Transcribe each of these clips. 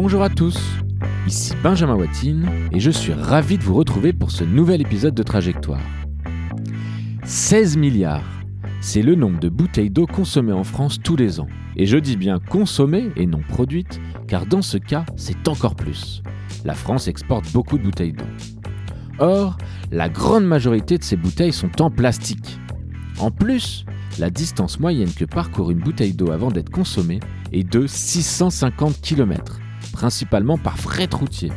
Bonjour à tous, ici Benjamin Watine et je suis ravi de vous retrouver pour ce nouvel épisode de Trajectoire. 16 milliards, c'est le nombre de bouteilles d'eau consommées en France tous les ans. Et je dis bien consommées et non produites, car dans ce cas, c'est encore plus. La France exporte beaucoup de bouteilles d'eau. Or, la grande majorité de ces bouteilles sont en plastique. En plus, la distance moyenne que parcourt une bouteille d'eau avant d'être consommée est de 650 km, principalement par fret routier.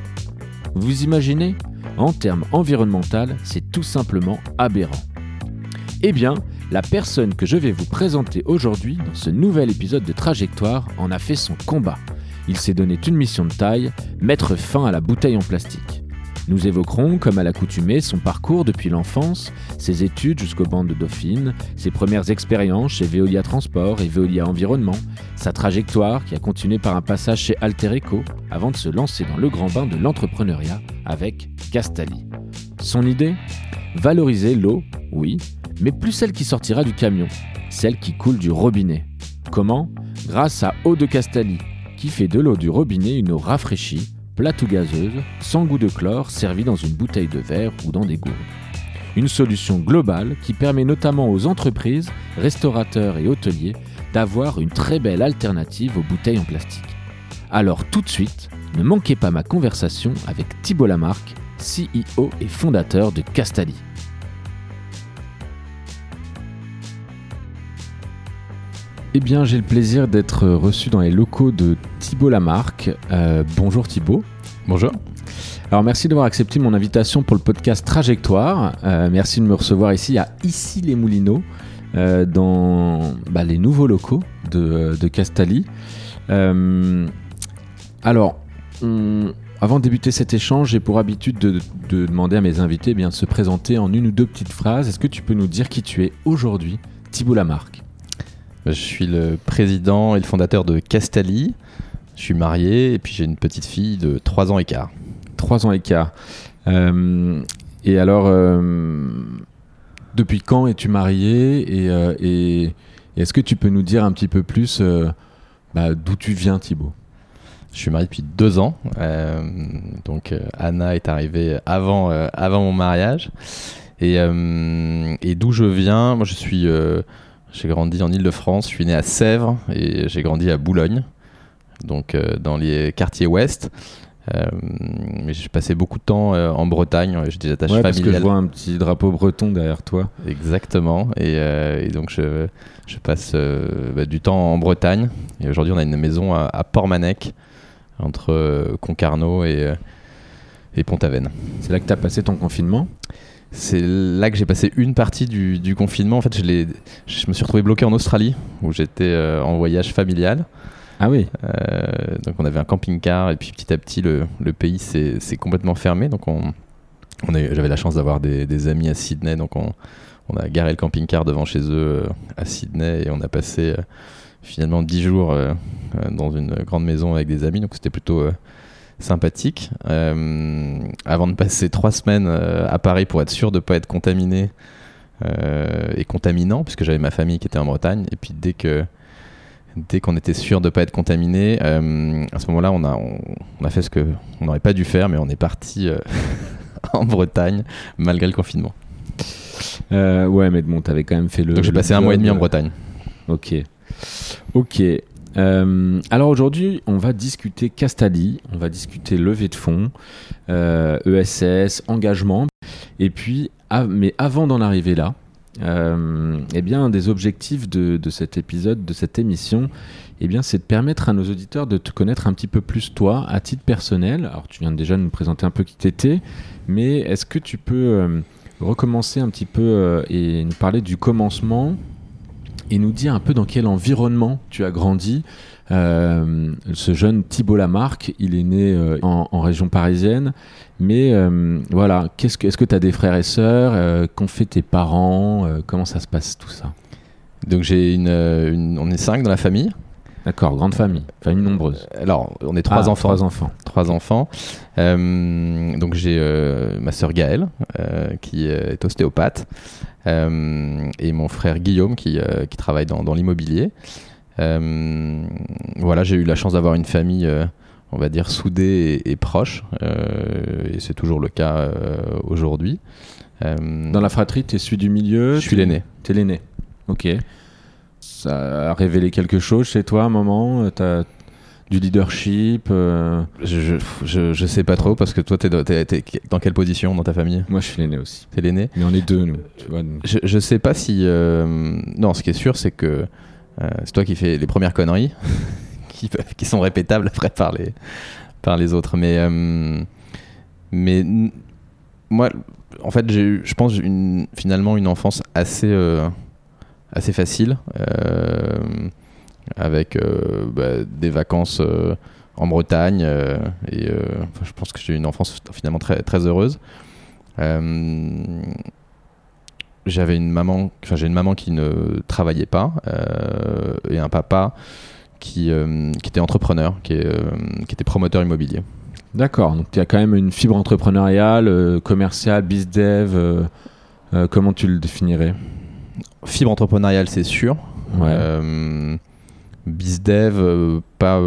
Vous imaginez? En termes environnementaux, c'est tout simplement aberrant. Eh bien, la personne que je vais vous présenter aujourd'hui dans ce nouvel épisode de Trajectoire en a fait son combat. Il s'est donné une mission de taille, mettre fin à la bouteille en plastique. Nous évoquerons, comme à l'accoutumée, son parcours depuis l'enfance, ses études jusqu'aux bandes de Dauphine, ses premières expériences chez Veolia Transport et Veolia Environnement, sa trajectoire qui a continué par un passage chez Altereco avant de se lancer dans le grand bain de l'entrepreneuriat avec Castali. Son idée? Valoriser l'eau, oui, mais plus celle qui sortira du camion, celle qui coule du robinet. Comment? Grâce à Eau de Castali, qui fait de l'eau du robinet une eau rafraîchie, plate ou gazeuse, sans goût de chlore, servie dans une bouteille de verre ou dans des gourdes. Une solution globale qui permet notamment aux entreprises, restaurateurs et hôteliers d'avoir une très belle alternative aux bouteilles en plastique. Alors tout de suite, ne manquez pas ma conversation avec Thibault Lamarck, CEO et fondateur de Castali. Eh bien, j'ai le plaisir d'être reçu dans les locaux de Thibault Lamarck. Euh, bonjour Thibault. Bonjour. Alors, merci d'avoir accepté mon invitation pour le podcast Trajectoire. Euh, merci de me recevoir ici à Ici les Moulineaux, euh, dans bah, les nouveaux locaux de, de Castali. alors, avant de débuter cet échange, j'ai pour habitude de, demander à mes invités eh bien, de se présenter en une ou deux petites phrases. Est-ce que tu peux nous dire qui tu es aujourd'hui, Thibault Lamarck je suis le président et le fondateur de Castali. Je suis marié et puis j'ai une petite fille de 3 ans et quart. 3 ans et quart. Euh, et alors, euh, depuis quand es-tu marié euh, et, est-ce que tu peux nous dire un petit peu plus bah, d'où tu viens, Thibaut? Je suis marié depuis deux ans. donc, Anna est arrivée avant, avant mon mariage. Et, et d'où je viens, moi je suis j'ai grandi en Ile-de-France, je suis né à Sèvres et j'ai grandi à Boulogne, donc euh, dans les quartiers ouest. Euh, mais j'ai passé beaucoup de temps euh, en Bretagne, j'ai des attaches ouais, familiales. Parce que je vois un petit drapeau breton derrière toi. Exactement, et, donc je, je passe bah, du temps en Bretagne. Et aujourd'hui, on a une maison à, à Portmanec, entre Concarneau et, et Pont-Aven. C'est là que tu as passé ton confinement? C'est là que j'ai passé une partie du, confinement. En fait, je, je, me suis retrouvé bloqué en Australie, où j'étais euh, en voyage familial. Ah oui. Euh, donc on avait un camping-car et puis petit à petit le, pays s'est complètement fermé. Donc on, on j'avais la chance d'avoir des, amis à Sydney, donc on, on a garé le camping-car devant chez eux euh, à Sydney et on a passé finalement dix jours dans une grande maison avec des amis. Donc c'était plutôt sympathique. Euh, avant de passer trois semaines euh, à Paris pour être sûr de ne pas être contaminé euh, et contaminant, puisque j'avais ma famille qui était en Bretagne. Et puis dès que dès qu'on était sûr de ne pas être contaminé, à ce moment-là, on a, on, a fait ce qu'on n'aurait pas dû faire, mais on est parti en Bretagne malgré le confinement. ouais, mais bon, t'avais quand même fait le. Donc j'ai passé un mois et demi en Bretagne. Ok. Ok. Euh, alors aujourd'hui, on va discuter Castali, on va discuter levée de fonds, euh, ESS, engagement. Et puis, mais avant d'en arriver là, euh, eh bien, un des objectifs de, cet épisode, de cette émission, eh bien, c'est de permettre à nos auditeurs de te connaître un petit peu plus toi, à titre personnel. Alors, tu viens déjà de nous présenter un peu qui t'étais, mais est-ce que tu peux recommencer un petit peu et nous parler du commencement et nous dire un peu dans quel environnement tu as grandi. Euh, ce jeune Thibault Lamarck, il est né euh, en, région parisienne, mais euh, voilà, qu'est-ce que, est-ce que tu as des frères et sœurs Qu'ont fait tes parents Comment ça se passe tout ça? Donc j'ai une, on est cinq dans la famille. D'accord, grande famille, famille nombreuse. Alors, on est trois ah, enfants. Trois enfants. Trois enfants. donc j'ai ma sœur Gaëlle, qui est ostéopathe. Euh, et mon frère Guillaume qui, euh, qui travaille dans, dans l'immobilier. Euh, voilà, j'ai eu la chance d'avoir une famille on va dire, soudés et, et proches. et c'est toujours le cas aujourd'hui. Dans la fratrie, tu es celui du milieu Je suis l'aîné. Tu es l'aîné. Ok. Ça a révélé quelque chose chez toi à un moment du leadership je, je, je, sais pas trop parce que toi, t'es es, dans quelle position dans ta famille? Moi, je suis l'aîné aussi. T'es l'aîné? Mais on est deux, nous. Tu vois, Je, je sais pas si. Non, ce qui est sûr, c'est que c'est toi qui fais les premières conneries qui, qui, sont répétables après par les, par les autres. Mais, mais moi, en fait, j'ai eu, je pense, une, finalement une enfance assez, euh, assez facile, euh, avec euh, bah, des vacances en Bretagne. et je pense que j'ai eu une enfance finalement très, très heureuse. j'avais une maman, enfin, j'ai une maman qui ne travaillait pas et un papa qui, qui était entrepreneur, qui, qui était promoteur immobilier. D'accord, donc il y a quand même une fibre entrepreneuriale, euh, commerciale, bizdev. Euh, euh, comment tu le définirais? Fibre entrepreneuriale, c'est sûr. Ouais. Bizdev, pas,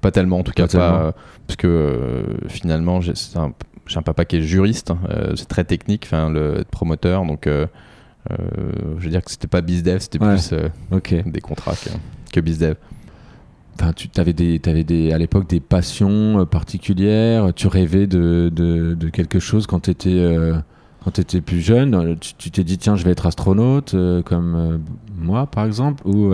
pas tellement en tout cas, pas, parce que finalement j'ai un, un, papa qui est juriste, c'est très technique, enfin le promoteur, donc je veux dire que c'était pas bizdev, c'était plus des contrats que, que bizdev tu avais, des, avais des, à l'époque des passions euh, particulières, tu rêvais de, de, de quelque chose quand tu étais, euh, quand étais plus jeune, tu t'es dit tiens je vais être astronaute euh, comme moi par exemple, ou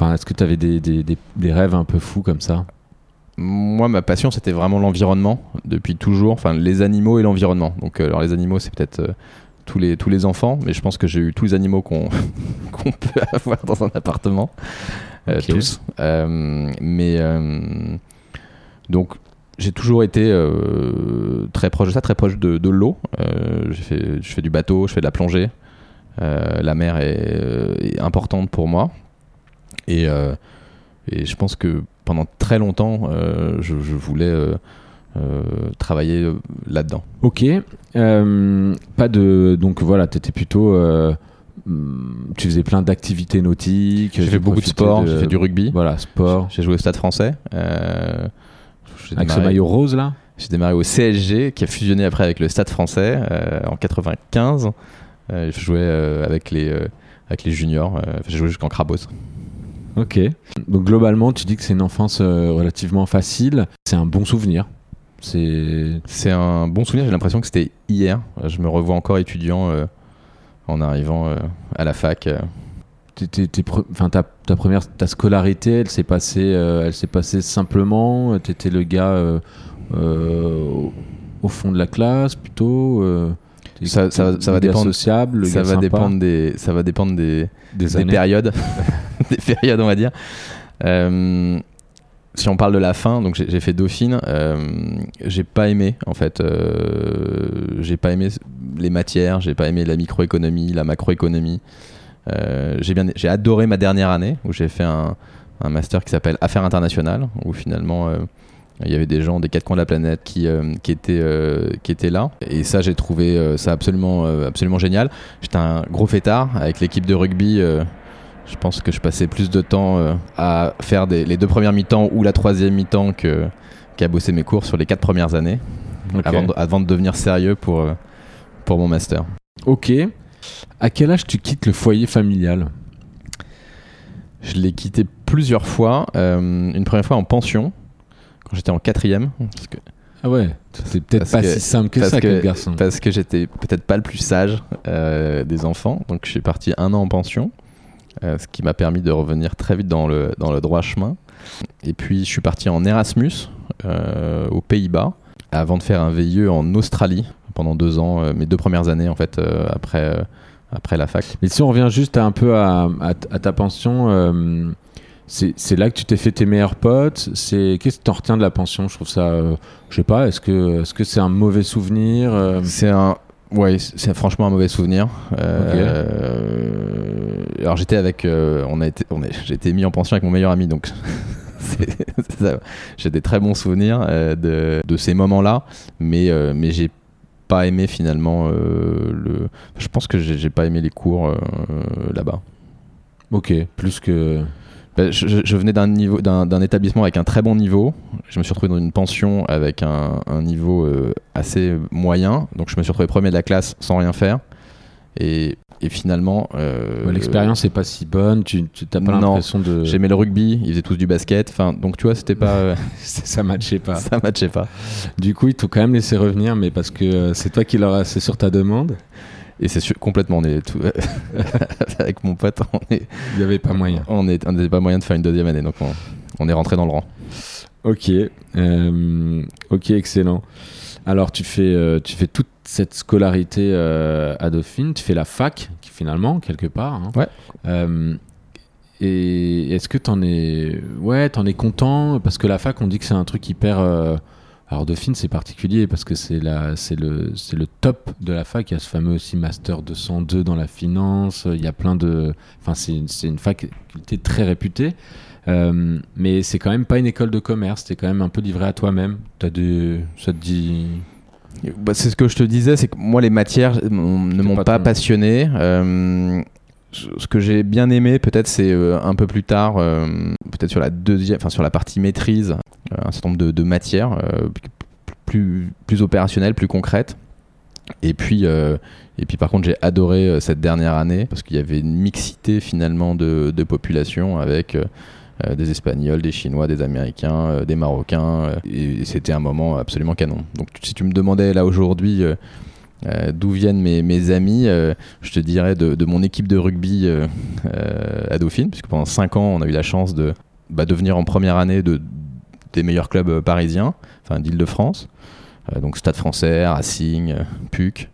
enfin, est-ce que tu avais des, des, des, rêves un peu fous comme ça? Moi, ma passion, c'était vraiment l'environnement depuis toujours. Enfin, les animaux et l'environnement. Donc, alors les animaux, c'est peut-être tous les tous les enfants, mais je pense que j'ai eu tous les animaux qu'on peut avoir dans un appartement. Euh, tous. Euh, mais euh, donc j'ai toujours été très proche de ça, très proche de, l'eau. je fais du bateau, je fais de la plongée. la mer est, importante pour moi. Et, et, je pense que pendant très longtemps, je, voulais travailler là-dedans. Ok. pas de. Donc voilà, tu étais plutôt Hmm, tu faisais plein d'activités nautiques. J'ai fait beaucoup de sport, j'ai fait du rugby. Voilà, sport. J'ai joué au Stade français. Euh, avec ce maillot rose là? J'ai démarré au CSG qui a fusionné après avec le Stade français euh, en 95. Euh, je jouais avec, les, avec les juniors. j'ai joué jusqu'en Crabos. Ok. Donc globalement, tu dis que c'est une enfance relativement facile. C'est un bon souvenir. C'est un bon souvenir. J'ai l'impression que c'était hier. Je me revois encore étudiant en arrivant euh, à la fac. Euh. Enfin, ta, ta, première ta scolarité, elle s'est passée, euh, elle s'est passée simplement? T'étais le gars au fond de la classe plutôt. ça, ça, ça va dépendre. Sociable, ça va dépendre des, ça va dépendre des, des, périodes, des périodes, on va dire. si on parle de la fin, donc j'ai fait Dauphine, j'ai pas aimé en fait, j'ai pas aimé les matières, j'ai pas aimé la microéconomie, la macroéconomie. Euh, j'ai j'ai adoré ma dernière année où j'ai fait un, master qui s'appelle Affaires internationales, où finalement euh, il y avait des gens des quatre coins de la planète qui, euh, qui, étaient, qui étaient là. Et ça, j'ai trouvé ça absolument, absolument génial. J'étais un gros fêtard avec l'équipe de rugby. Je pense que je passais plus de temps à faire les deux premières mi-temps ou la troisième mi-temps qu'à bosser mes cours sur les quatre premières années. Avant, de, avant, de, devenir sérieux pour, pour mon master. Ok. À quel âge tu quittes le foyer familial? Je l'ai quitté plusieurs fois. Euh, une première fois en pension, quand j'étais en quatrième. Parce que ah ouais, c'est peut-être pas si simple que ça que, garçon. Parce que j'étais peut-être pas le plus sage euh, des enfants, donc je suis parti un an en pension, euh, ce qui m'a permis de revenir très vite dans le, dans le droit chemin. Et puis je suis parti en Erasmus aux Pays-Bas avant de faire un VIE en Australie pendant deux ans, euh, mes deux premières années en fait euh, après euh, après la fac. Mais si on revient juste un peu à, ta pension, c'est là que tu t'es fait tes meilleurs potes. C'est qu'est-ce que tu en retiens de la pension? Je trouve ça, je sais pas. Est-ce que est-ce que c'est un mauvais souvenir C'est un Ouais, c'est franchement un mauvais souvenir. alors j'étais avec, on a été, on j'ai été mis en pension avec mon meilleur ami, donc j'ai des très bons souvenirs de, de, ces moments-là, mais mais j'ai pas aimé finalement euh, le. Je pense que j'ai pas aimé les cours euh, là-bas. Ok, plus que. Bah, je, venais d'un niveau, d'un, établissement avec un très bon niveau. Je me suis retrouvé dans une pension avec un, un niveau euh, assez moyen. Donc je me suis retrouvé premier de la classe sans rien faire. Et, et finalement, euh, L'expérience est pas si bonne, tu t'as pas l'impression de. J'aimais le rugby, ils faisaient tous du basket. Enfin, donc tu vois, c'était pas, euh, ça matchait pas. ça matchait pas. Du coup, ils t'ont quand même laissé revenir, mais parce que c'est toi qui leur as. C'est sur ta demande. Et c'est sûr, complètement, on est tout, avec mon pote, on est, Il n'y avait pas moyen. on n'avait pas moyen de faire une deuxième année, donc on, on est rentré dans le rang. Ok, euh, ok, excellent. Alors tu fais, euh, tu fais toute cette scolarité euh, à Dauphine, tu fais la fac finalement quelque part. hein. Ouais. Et est-ce que t'en es, ouais, t'en es content? Parce que la fac, on dit que c'est un truc hyper. Alors Dauphine, c'est particulier parce que c'est le, le top de la fac. Il y a ce fameux aussi master 202 dans la finance. Il y a plein de, enfin c'est, une faculté très réputée. Euh, mais c'est quand même pas une école de commerce, t'es quand même un peu livré à toi-même. T'as des... Ça te dit? Bah, c'est ce que je te disais, c'est que moi les matières ne m'ont pas pas, ton- passionné. Euh, ce que j'ai bien aimé, peut-être, c'est euh, un peu plus tard, peut-être sur la deuxième, enfin sur la partie maîtrise, un certain nombre de, matières euh, plus plus opérationnelles, plus concrètes. Et puis, euh, et puis par contre, j'ai adoré euh, cette dernière année parce qu'il y avait une mixité finalement de, de population avec euh, euh, des Espagnols, des Chinois, des Américains, euh, des Marocains. euh, et c'était un moment absolument canon. Donc si tu me demandais là aujourd'hui euh, euh, d'où viennent mes, amis, euh, je te dirais de, mon équipe de rugby euh, euh, à Dauphine, puisque pendant 5 ans, on a eu la chance de bah, devenir en première année de, des meilleurs clubs euh, parisiens, enfin d'Île-de-France. Euh, donc Stade français, Racing, euh, PUC.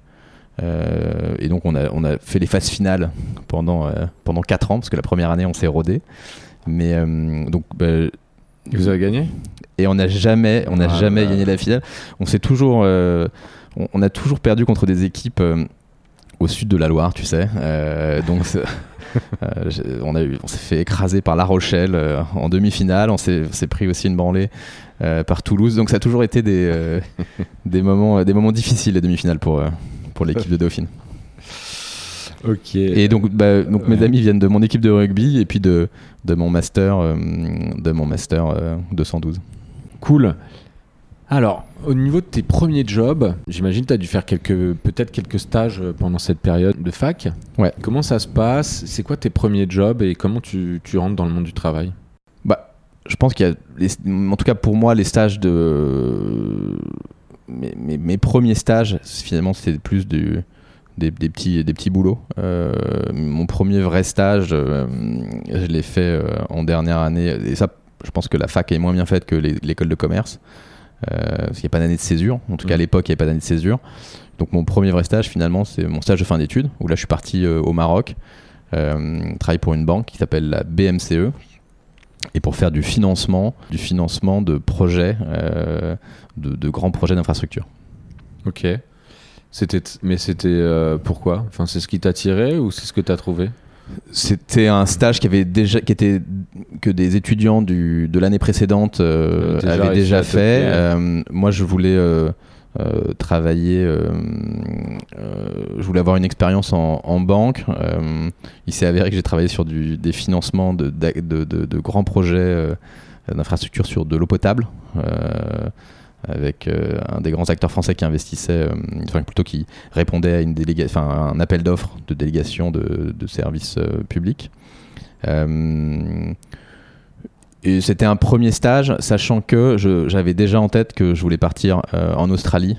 Euh, et donc on a, on a fait les phases finales pendant, euh, pendant 4 ans, parce que la première année on s'est rodé. Mais euh, donc bah, Vous avez gagné? et on n'a jamais, on n'a Ah jamais gagné la finale. On s'est toujours, on, on a toujours perdu contre des équipes au sud de la Loire, tu sais. Donc on a eu, on s'est fait écraser par La Rochelle euh, en demi-finale. On s'est, pris aussi une branlée euh, par Toulouse. Donc ça a toujours été des, euh, des moments, des moments difficiles les demi-finales pour euh, pour l'équipe de Dauphine. Ok. Et donc, bah, donc mes amis viennent de mon équipe de rugby et puis de de mon master, euh, de mon master euh, 212. Cool. Alors, au niveau de tes premiers jobs, j'imagine que tu as dû faire quelques, peut-être quelques stages euh, pendant cette période de fac. Ouais. Comment ça se passe? C'est quoi tes premiers jobs et comment tu, tu rentres dans le monde du travail? Bah, je pense qu'il y a, les- en tout cas pour moi, les stages de mes, mes- mes premiers stages, finalement, c'était plus du, des, des petits, des petits boulots. Euh, mon premier vrai stage, euh, je l'ai fait euh, en dernière année. Et ça, je pense que la fac est moins bien faite que les- l'école de commerce. Euh, parce qu'il n'y a pas d'année de césure. En tout cas, à Mhm. l'époque, il n'y avait pas d'année de césure. Donc, mon premier vrai stage, finalement, c'est mon stage de fin d'études, où là, je suis parti euh, au Maroc, euh, travailler pour une banque qui s'appelle la BMCE, et pour faire du financement, du financement de projets, euh, de, de grands projets d'infrastructure. Ok. C'était, mais c'était euh, pourquoi? Enfin, c'est ce qui t'a tiré ou c'est ce que tu as trouvé? C'était un stage qui avait déjà, qui était que des étudiants du, de l'année précédente euh, Déjà avaient déjà fait. Euh, moi, je voulais euh, travailler, je voulais avoir une expérience en, en banque. Il s'est avéré que j'ai travaillé sur du, des financements de, de, de- de grands projets euh, d'infrastructure sur de l'eau potable. Avec euh, un des grands acteurs français qui investissait, euh, enfin plutôt qui répondait à une un appel d'offres de délégation de, services euh, publics. Et c'était un premier stage, sachant que j'avais déjà en tête que je voulais partir en Australie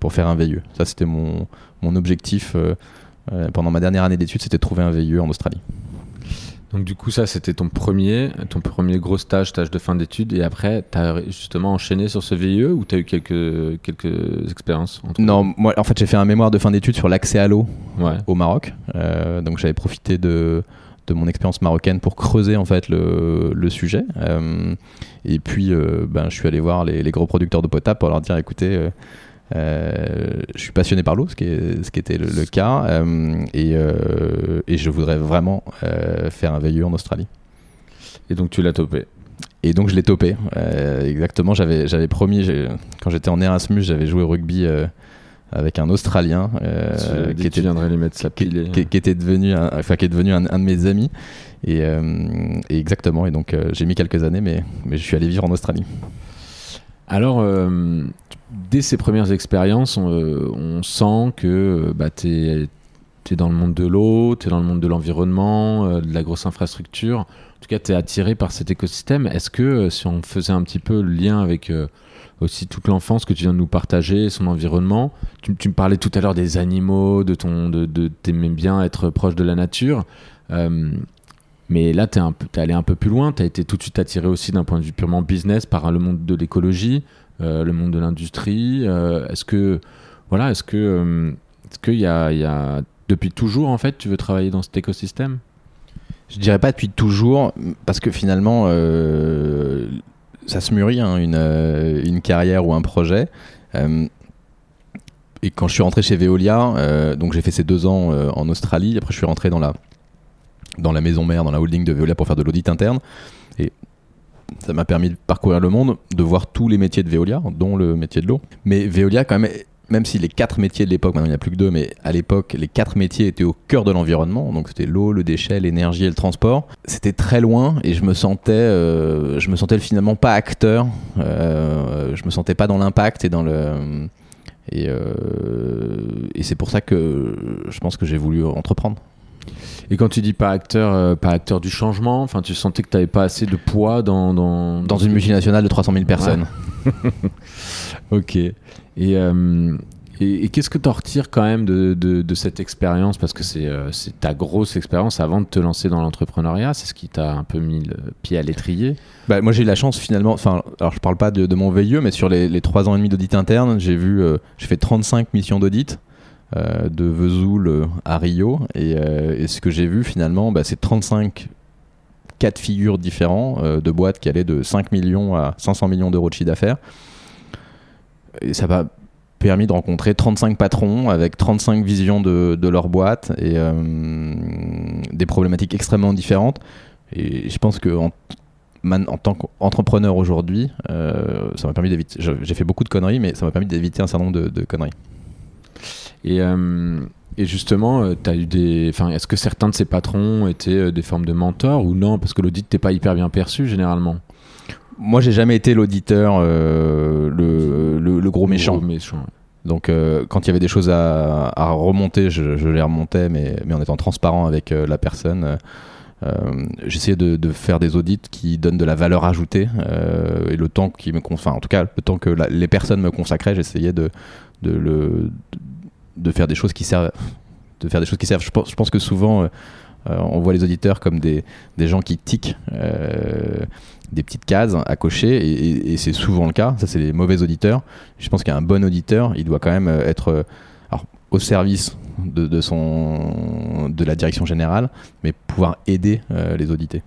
pour faire un VIE. Ça, c'était mon, objectif pendant ma dernière année d'études, c'était de trouver un VIE en Australie. Donc du coup, ça, c'était ton premier, ton premier gros stage, stage de fin d'études. Et après, tu as justement enchaîné sur ce VIE ou tu as eu quelques, quelques expériences Non, moi, en fait, j'ai fait un mémoire de fin d'études sur l'accès à l'eau Ouais. au Maroc. Euh, donc j'avais profité de, de mon expérience marocaine pour creuser en fait le, le sujet. Euh, et puis euh, ben, je suis allé voir les, les gros producteurs de potable pour leur dire écoutez, je suis passionné par l'eau, ce qui, est, ce qui était le, le cas, euh, et, euh, et je voudrais vraiment euh, faire un VIE en Australie. Et donc tu l'as topé. Et donc je l'ai topé. Euh, exactement, j'avais j'avais promis, quand j'étais en Erasmus, j'avais joué au rugby euh, avec un Australien qui était les mettre sa qui, était devenu, enfin qui est devenu un, de mes amis. Et, exactement. Et donc j'ai mis quelques années, mais, mais je suis allé vivre en Australie. Alors, dès ces premières expériences, on, sent que bah, tu es, dans le monde de l'eau, tu es dans le monde de l'environnement, de la grosse infrastructure. En tout cas, tu es attiré par cet écosystème. Est-ce que euh, si on faisait un petit peu le lien avec euh, aussi toute l'enfance que tu viens de nous partager, son environnement, tu, me parlais tout à l'heure des animaux, de ton, de, de bien être proche de la nature. Euh, mais là, tu es, allé un peu plus loin. Tu as été tout de suite attiré aussi d'un point de vue purement business par le monde de l'écologie, le monde de l'industrie. est-ce que, voilà, est-ce que, est-ce qu'il y a, depuis toujours en fait, tu veux travailler dans cet écosystème? Je dirais pas depuis toujours, parce que finalement, euh, ça se mûrit, hein, une, euh, une, carrière ou un projet. Euh, et quand je suis rentré chez Veolia, donc j'ai fait ces deux ans en Australie, après je suis rentré dans la, dans la maison mère, dans la holding de Veolia pour faire de l'audit interne. Et ça m'a permis de parcourir le monde, de voir tous les métiers de Veolia, dont le métier de l'eau. Mais Veolia, quand même, même si les quatre métiers de l'époque, maintenant il n'y a plus que deux, mais à l'époque, les quatre métiers étaient au cœur de l'environnement. Donc c'était l'eau, le déchet, l'énergie et le transport. C'était très loin et je me sentais, euh, je me sentais finalement pas acteur. Euh, je me sentais pas dans l'impact et dans le. Et, euh, et c'est pour ça que je pense que j'ai voulu entreprendre. Et quand tu dis pas acteur, euh, pas acteur du changement, enfin, tu sentais que tu n'avais pas assez de poids dans dans, dans une multinationale de 300 000 personnes. ok. Euh, et, et, qu'est-ce que tu en retires quand même de, de, cette expérience? Parce que euh, c'est ta grosse expérience avant de te lancer dans l'entrepreneuriat. C'est ce qui t'a un peu mis le pied à l'étrier. Bah, moi, j'ai eu la chance finalement. Enfin, alors je parle pas de, mon veilleux, mais sur les, trois ans et demi d'audit interne, j'ai vu, euh, j'ai fait 35 missions d'audit. De Vesoul à Rio et, ce que j'ai vu finalement bah, c'est 35 quatre figures différents de boîtes qui allaient de 5 millions à 500 millions d'euros de chiffre d'affaires et ça m'a permis de rencontrer 35 patrons avec 35 visions de, de leur boîte et euh, des problématiques extrêmement différentes. Et je pense que en, en tant qu'entrepreneur aujourd'hui, euh, ça m'a permis d'éviter. J'ai fait beaucoup de conneries, mais ça m'a permis d'éviter un certain nombre de, conneries. Et, euh, et justement, as eu des. Enfin, est-ce que certains de ces patrons étaient des formes de mentors ou non? Parce que l'audit n'est pas hyper bien perçu généralement moi, j'ai jamais été l'auditeur, euh, le, gros méchant. Donc, euh, quand il y avait des choses à, remonter, je, les remontais, mais, mais en étant transparent avec euh, la personne. j'essayais de, faire des audits qui donnent de la valeur ajoutée et le temps qui me enfin en tout cas le temps que les personnes me consacraient j'essayais de de, le, de faire des choses qui servent je pense, que souvent on voit les auditeurs comme des, gens qui tiquent des petites cases à cocher et, c'est souvent le cas. Ça, c'est les mauvais auditeurs. Je pense qu'un bon auditeur, il doit quand même euh, être euh, au service de, de la direction générale, mais pouvoir aider euh, les audités.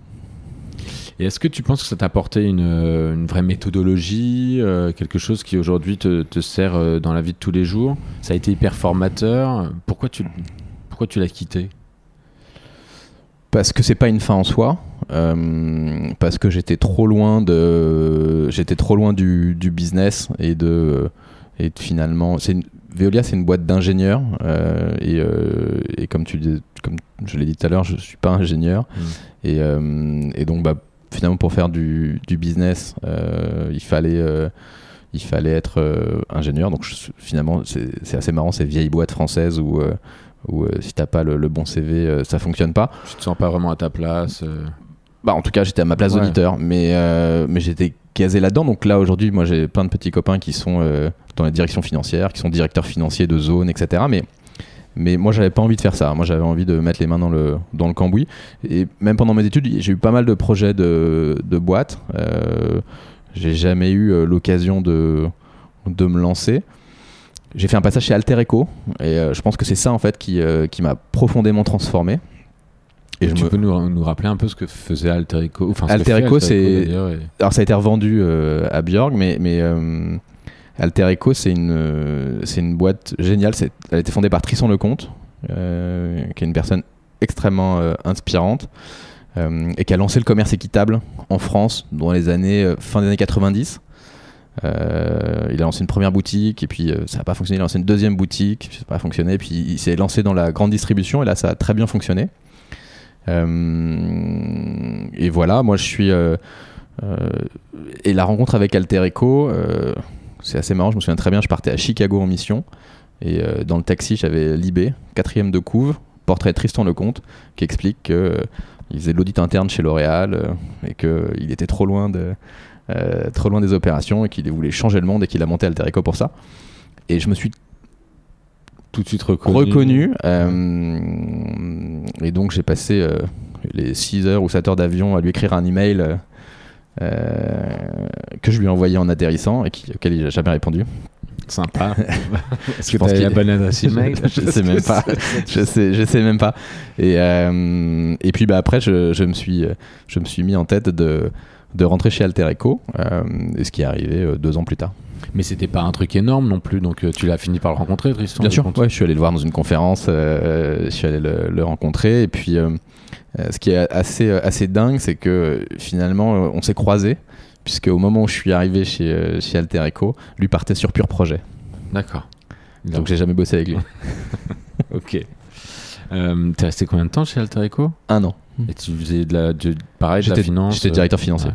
Et est-ce que tu penses que ça t'a apporté une, vraie méthodologie, quelque chose qui aujourd'hui te, sert dans la vie de tous les jours? Ça a été hyper formateur. Pourquoi tu, pourquoi tu l'as quitté? Parce que c'est pas une fin en soi. Euh, parce que j'étais trop loin de j'étais trop loin du, du, business et de et finalement c'est Veolia c'est une boîte d'ingénieurs euh, et, euh, et, comme tu comme je l'ai dit tout à l'heure je suis pas ingénieur mmh. et, et, donc bah, finalement pour faire du, du business il fallait il fallait être ingénieur donc finalement c'est assez marrant ces vieilles boîtes françaises où où si t'as pas le, le, bon CV, ça fonctionne pas. Tu te sens pas vraiment à ta place. Bah, en tout cas, j'étais à ma place d'auditeur, mais, euh, mais j'étais casé là-dedans. Donc là, aujourd'hui, moi, j'ai plein de petits copains qui sont euh, dans la direction financière, qui sont directeurs financiers de zone, etc. Mais, mais moi, j'avais pas envie de faire ça. Moi, j'avais envie de mettre les mains dans le, dans le cambouis. Et même pendant mes études, j'ai eu pas mal de projets de, de boîtes. Euh, j'ai jamais eu l'occasion de, de me lancer. J'ai fait un passage chez Alter Eco et je pense que c'est ça en fait qui, qui m'a profondément transformé. Et tu peux nous, nous, rappeler un peu ce que faisait Alter enfin, Alter Eco, c'est. Alors, ça a été revendu euh, à Björg, mais, mais euh, Alter Eco, c'est une, euh, une boîte géniale. Elle a été fondée par Tristan Lecomte, qui est une personne extrêmement inspirante, et qui a lancé le commerce équitable en France dans les années fin des années 90. Euh, il a lancé une première boutique et puis ça n'a pas fonctionné. Il a lancé une deuxième boutique, ça n'a pas fonctionné. Puis il s'est lancé dans la grande distribution et là ça a très bien fonctionné. et voilà, moi je suis. et la rencontre avec Alter Echo, c'est assez marrant. Je me souviens très bien, je partais à Chicago en mission. Et dans le taxi, j'avais Libé, quatrième de couve, portrait Tristan Lecomte, qui explique qu'il euh, faisait de l'audit interne chez L'Oréal euh, et qu'il était trop loin, de, euh, trop loin des opérations et qu'il voulait changer le monde et qu'il a monté Alter Echo pour ça. Et je me suis tout de suite reconnu. reconnu et donc j'ai passé les 6 heures ou 7 heures d'avion à lui écrire un email que je lui ai envoyé en atterrissant et auquel il n'a jamais répondu. Sympa. Est-ce que tu as la bonne adresse email Je sais même pas. je sais, je sais même pas. Et, euh, et puis bah, après, je, je, me suis, je me suis mis en tête de, de rentrer chez Alter Echo, euh, ce qui est arrivé euh, deux ans plus tard. Mais c'était pas un truc énorme non plus, donc tu l'as fini par le rencontrer, Tristan Bien sûr, ouais, je suis allé le voir dans une conférence, je suis allé le, le rencontrer, et puis ce qui est assez, assez dingue, c'est que finalement, on s'est croisés puisque au moment où je suis arrivé chez, euh, chez Alter Echo, lui partait sur pur projet. D'accord. Donc j'ai jamais bossé avec lui. ok. Euh, T'es resté combien de temps chez Alter Echo? Un an. Et tu faisais de la, de, pareil, de la finance J'étais directeur euh, financier.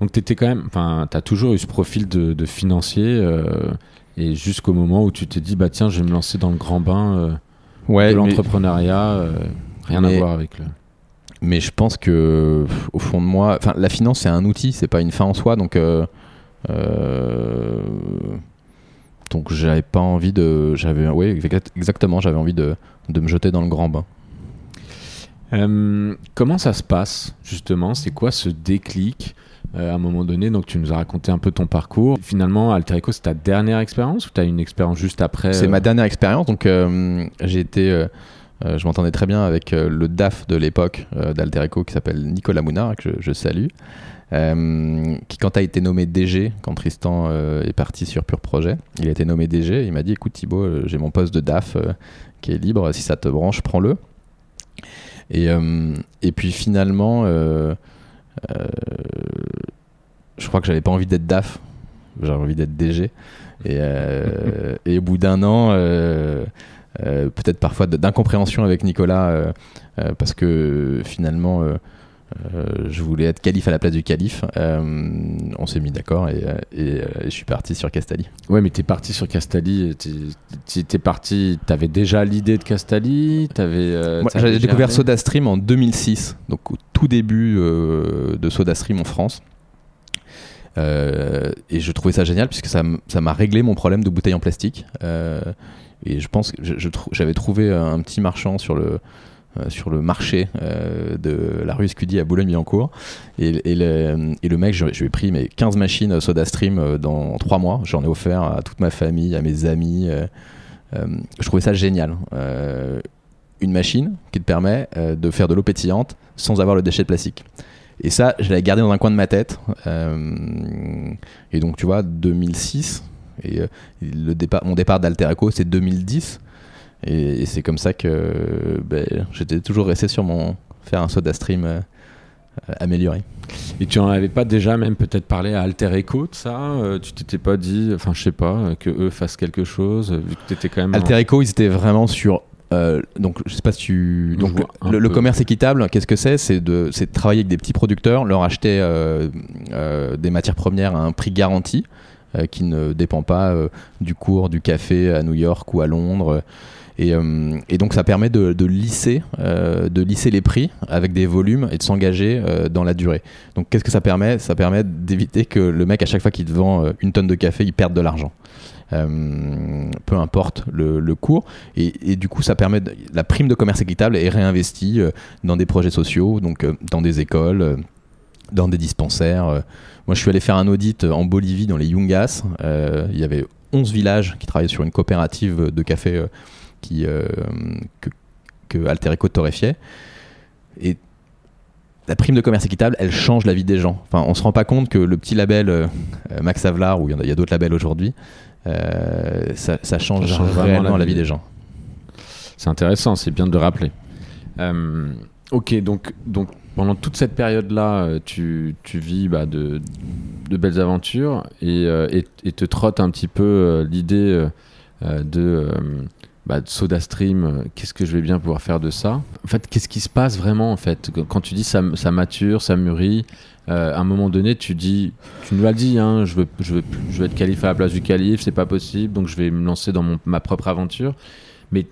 Donc tu étais quand même, enfin, tu as toujours eu ce profil de, de financier euh, et jusqu'au moment où tu t'es dit, bah tiens, je vais me lancer dans le grand bain ouais, de l'entrepreneuriat, rien à voir avec le mais je pense que au fond de moi, enfin la finance c'est un outil, c'est pas une fin en soi, donc euh, euh, donc j'avais pas envie de, j'avais, oui exactement, j'avais envie de, de, me jeter dans le grand bain. Euh, comment ça se passe justement? C'est quoi ce déclic à un moment donné? Donc tu nous as raconté un peu ton parcours. Finalement, Alter Echo, c'est ta dernière expérience ou tu as une expérience juste après C'est ma dernière expérience, donc j'ai été euh, je m'entendais très bien avec euh, le DAF de l'époque euh, d'Altereco qui s'appelle Nicolas Mounard, que je, salue. qui quand a été nommé DG, quand Tristan est parti sur Pure Projet, il a été nommé DG, il m'a dit écoute Thibaut, j'ai mon poste de DAF qui est libre, si ça te branche, prends-le. Et, et puis finalement, je crois que j'avais pas envie d'être DAF, j'avais envie d'être DG. Et, et, au bout d'un an, euh, peut-être parfois d'incompréhension avec Nicolas euh, euh, parce que finalement je voulais être calife à la place du calife. on s'est mis d'accord et, je suis parti sur Castali. Ouais, mais tu es parti sur Castali. Tu es parti. T'avais déjà l'idée de Castali. J'avais découvert SodaStream en 2006, donc au tout début de SodaStream en France. et je trouvais ça génial puisque ça m'a réglé mon problème de bouteilles en plastique. Et je pense que j'avais trouvé un petit marchand sur le, euh, marché euh, de la rue Escudi à Boulogne-Billancourt. Et, le, mec, je, lui ai pris mes 15 machines SodaStream euh, dans 3 mois. J'en ai offert à toute ma famille, à mes amis. je trouvais ça génial. une machine qui te permet de faire de l'eau pétillante sans avoir le déchet de plastique. Et ça, je l'avais gardé dans un coin de ma tête. et donc, tu vois, 2006, et euh, le départ, mon départ d'Alter Echo, c'est 2010. Et, c'est comme ça que ben, j'étais toujours resté sur mon faire un soda stream euh, amélioré. Et tu en avais pas déjà même peut-être parlé à Alter Echo de ça euh, Tu t'étais pas dit, enfin je sais pas, que eux fassent quelque chose vu que étais quand même. Alter Echo, ils étaient vraiment sur donc, je sais pas si tu. Donc, le, commerce équitable, qu'est-ce que c'est? C'est de, de, travailler avec des petits producteurs, leur acheter des matières premières à un prix garanti. Euh, qui ne dépend pas euh, du cours du café à New York ou à Londres. Et, euh, donc ça permet de, lisser, de lisser les prix avec des volumes et de s'engager dans la durée. Donc qu'est-ce que ça permet? Ça permet d'éviter que le mec à chaque fois qu'il te vend une tonne de café, il perde de l'argent. peu importe le, cours. Et, et, du coup, ça permet la prime de commerce équitable est réinvestie dans des projets sociaux, donc dans des écoles, dans des dispensaires. Moi, je suis allé faire un audit en Bolivie, dans les Yungas. Euh, il y avait 11 villages qui travaillaient sur une coopérative de café euh, qui, euh, que, que Alter Eco torréfiait. Et la prime de commerce équitable, elle change la vie des gens. Enfin, on se rend pas compte que le petit label Max Havelaar, ou il y, a, d'autres labels aujourd'hui, ça, change, vraiment la vie des gens. C'est intéressant, c'est bien de le rappeler. ok, donc, donc pendant toute cette période-là, euh, tu, vis bah, de, belles aventures et, euh, et, te trotte un petit peu euh, l'idée de, bah, de SodaStream. euh, Qu'est-ce que je vais bien pouvoir faire de ça? En fait, qu'est-ce qui se passe vraiment en fait? Quand tu dis ça, mature, ça mûrit, à un moment donné, tu dis, tu nous l'as dit, hein, je veux, être qualifié à la place du calife, c'est pas possible, donc je vais me lancer dans ma propre aventure.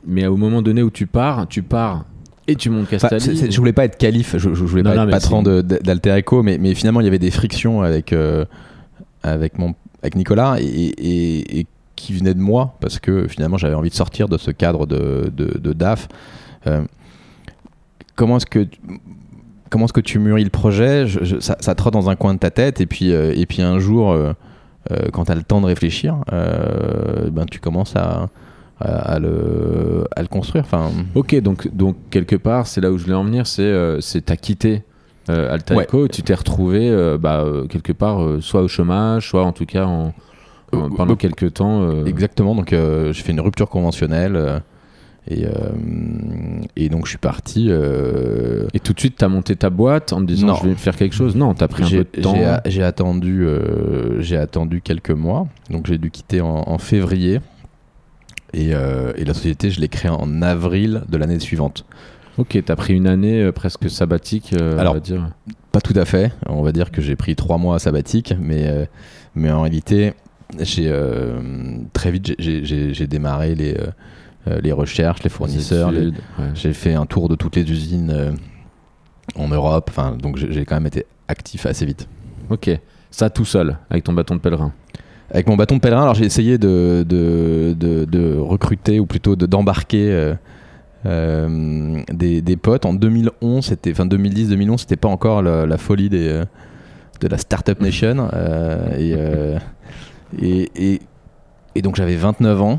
Mais au moment donné où tu pars, tu pars et tu montes Enfin, Castelli. c'est- c'est- je voulais pas être calife, je, je voulais Non, pas non, être patron d'Alter Echo, mais, mais finalement il y avait des frictions avec, euh, avec, mon, avec Nicolas et, et- et qui venaient de moi parce que finalement j'avais envie de sortir de ce cadre de, de, de DAF. Euh, comment est-ce que comment est-ce que tu mûris le projet? Je- je- ça, ça trotte dans un coin de ta tête et puis, euh, et puis un jour, quand tu as le temps de réfléchir, ben, tu commences à, à, à le, à le construire. Enfin, Ok, donc, donc quelque part, c'est là où je voulais en venir, c'est euh, t'as quitté euh, Altaïco, tu t'es retrouvé euh, bah, euh, quelque part, euh, soit au chômage, soit en tout cas en, en- pendant quelques temps. Exactement, donc j'ai fait une rupture conventionnelle et, et donc je suis parti. Et tout de suite, t'as monté ta boîte en te disant Non. je vais faire quelque chose? Non, t'as pris un peu de temps. j'ai attendu, j'ai attendu quelques mois, donc j'ai dû quitter en, en février et, euh, et la société je l'ai créée en avril de l'année suivante. Ok, t'as pris une année euh, presque sabbatique, euh, Alors, on va dire. Pas tout à fait, on va dire que j'ai pris trois mois sabbatique, mais, euh, mais en réalité, j'ai très vite j'ai- démarré les, les recherches, les fournisseurs. les- Études, ouais. J'ai fait un tour de toutes les usines en Europe, enfin, donc j'ai quand même été actif assez vite. Ok, ça tout seul, avec ton bâton de pèlerin. Avec mon bâton de pèlerin, alors j'ai essayé de, recruter ou plutôt de- d'embarquer euh, euh, des, potes. En 2011, c'était, enfin 2010-2011, c'était pas encore la, folie des, euh, de la Startup Nation. et, donc j'avais 29 ans.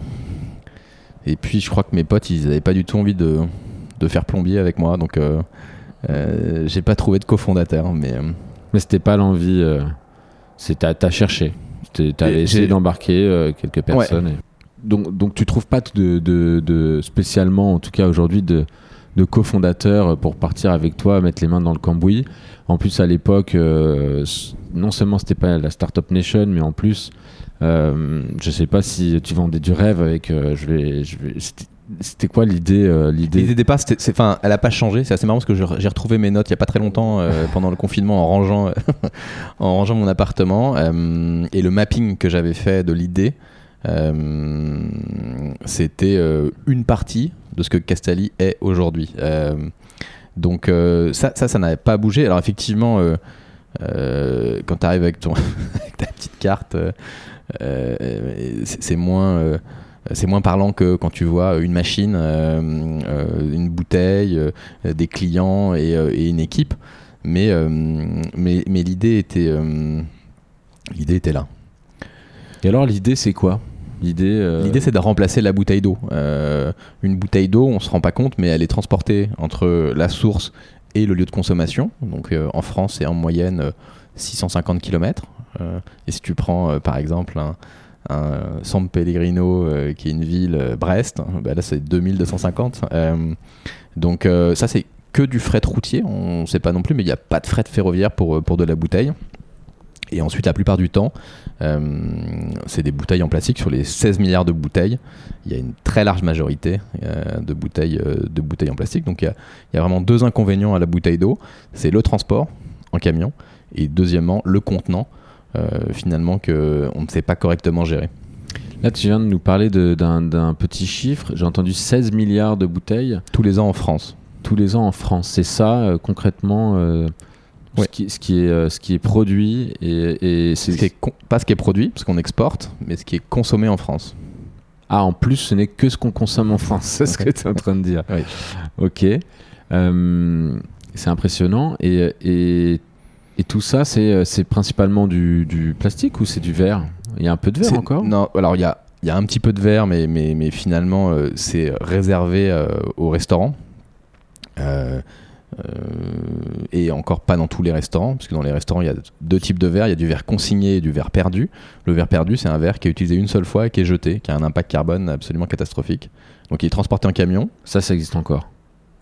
Et puis je crois que mes potes, ils avaient pas du tout envie de, faire plombier avec moi. Donc j'ai pas trouvé de cofondateur. Mais Mais c'était pas l'envie. c'est t'as cherché. T'as Et essayé d'embarquer euh, quelques personnes. et- Donc, donc tu trouves pas de, de, de- spécialement, en tout cas aujourd'hui, de, de cofondateur pour partir avec toi, mettre les mains dans le cambouis. En plus, à l'époque, euh, non seulement c'était pas la Startup Nation, mais en plus, euh, je sais pas si tu vendais du rêve avec. euh, je vais, je vais. C'était quoi l'idée euh, L'idée de départ, c'est- enfin, elle a pas changé. C'est assez marrant parce que j'ai retrouvé mes notes il y a pas très longtemps euh, pendant le confinement en rangeant, en rangeant mon appartement euh, et le mapping que j'avais fait de l'idée, euh, c'était une partie de ce que Castelli est aujourd'hui. Donc ça, ça, ça n'avait pas bougé. Alors effectivement, quand tu arrives avec, ton avec ta petite carte, c'est moins. Euh, c'est moins parlant que quand tu vois une machine, euh, euh, une bouteille, des clients et, et une équipe. Mais, mais, mais l'idée était, l'idée était là. Et alors, l'idée, c'est quoi? L'idée. euh, c'est de remplacer la bouteille d'eau. Euh, une bouteille d'eau, on se rend pas compte, mais elle est transportée entre la source et le lieu de consommation. Donc euh, en France, c'est en moyenne euh, 650 km. et si tu prends par exemple un, un San Pellegrino, euh, qui est une ville, euh, Brest, bah là c'est 2250. Euh, donc ça, c'est que du fret routier. On ne sait pas non plus, mais il n'y a pas de fret ferroviaire pour, pour de la bouteille. Et ensuite, la plupart du temps, c'est des bouteilles en plastique. Sur les 16 milliards de bouteilles, il y a une très large majorité de, bouteilles, de bouteilles en plastique. Donc il y, a, il y a vraiment deux inconvénients à la bouteille d'eau. C'est le transport en camion et deuxièmement le contenant, finalement, qu'on ne sait pas correctement gérer. Là, tu viens de nous parler d'un petit chiffre. J'ai entendu 16 milliards de bouteilles Tous les ans en France. tous les ans en France. C'est ça, euh, concrètement, euh, ce, qui, ce, qui est, euh, ce qui est produit et, et c'est pas ce qui est produit, parce qu'on exporte, mais ce qui est consommé en France. Ah, en plus, ce n'est que ce qu'on consomme en France. C'est ce que tu es en train de dire. Oui. Ok. Euh, c'est impressionnant. Et, et, et tout ça, c'est c'est principalement du, du plastique ou c'est du verre? Il y a un peu de verre encore? Non, alors il y a, y a un petit peu de verre, mais, mais, mais finalement, euh, c'est réservé euh, aux restaurants. Euh, euh, et encore pas dans tous les restaurants, parce que dans les restaurants, il y a deux types de verre. Il y a du verre consigné et du verre perdu. Le verre perdu, c'est un verre qui est utilisé une seule fois et qui est jeté, qui a un impact carbone absolument catastrophique. Donc il est transporté en camion. Ça, ça existe encore.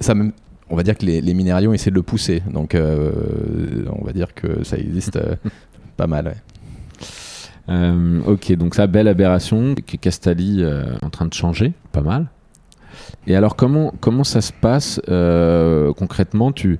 Ça même, on va dire que les, les ont essayé de le pousser. Donc, euh, on va dire que ça existe euh, pas mal. ouais. Euh, ok, donc ça, belle aberration que Castali euh, en train de changer, pas mal. Et alors, comment, comment ça se passe euh, concrètement? Tu,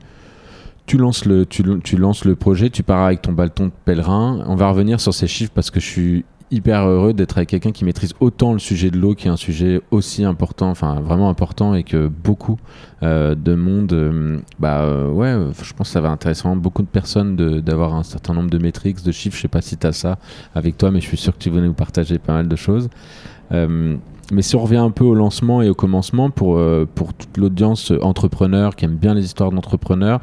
tu, lances le, tu, tu lances le projet, tu pars avec ton bâton de pèlerin. On va revenir sur ces chiffres parce que je suis hyper heureux d'être avec quelqu'un qui maîtrise autant le sujet de l'eau, qui est un sujet aussi important, enfin vraiment important, et que beaucoup euh, de monde, euh, bah euh, ouais, je pense que ça va intéresser beaucoup de personnes d'avoir un certain nombre de métriques, de chiffres. Je sais pas si tu as ça avec toi, mais je suis sûr que tu venais nous partager pas mal de choses. Mais si on revient un peu au lancement et au commencement, pour, pour toute l'audience entrepreneur qui aime bien les histoires d'entrepreneurs,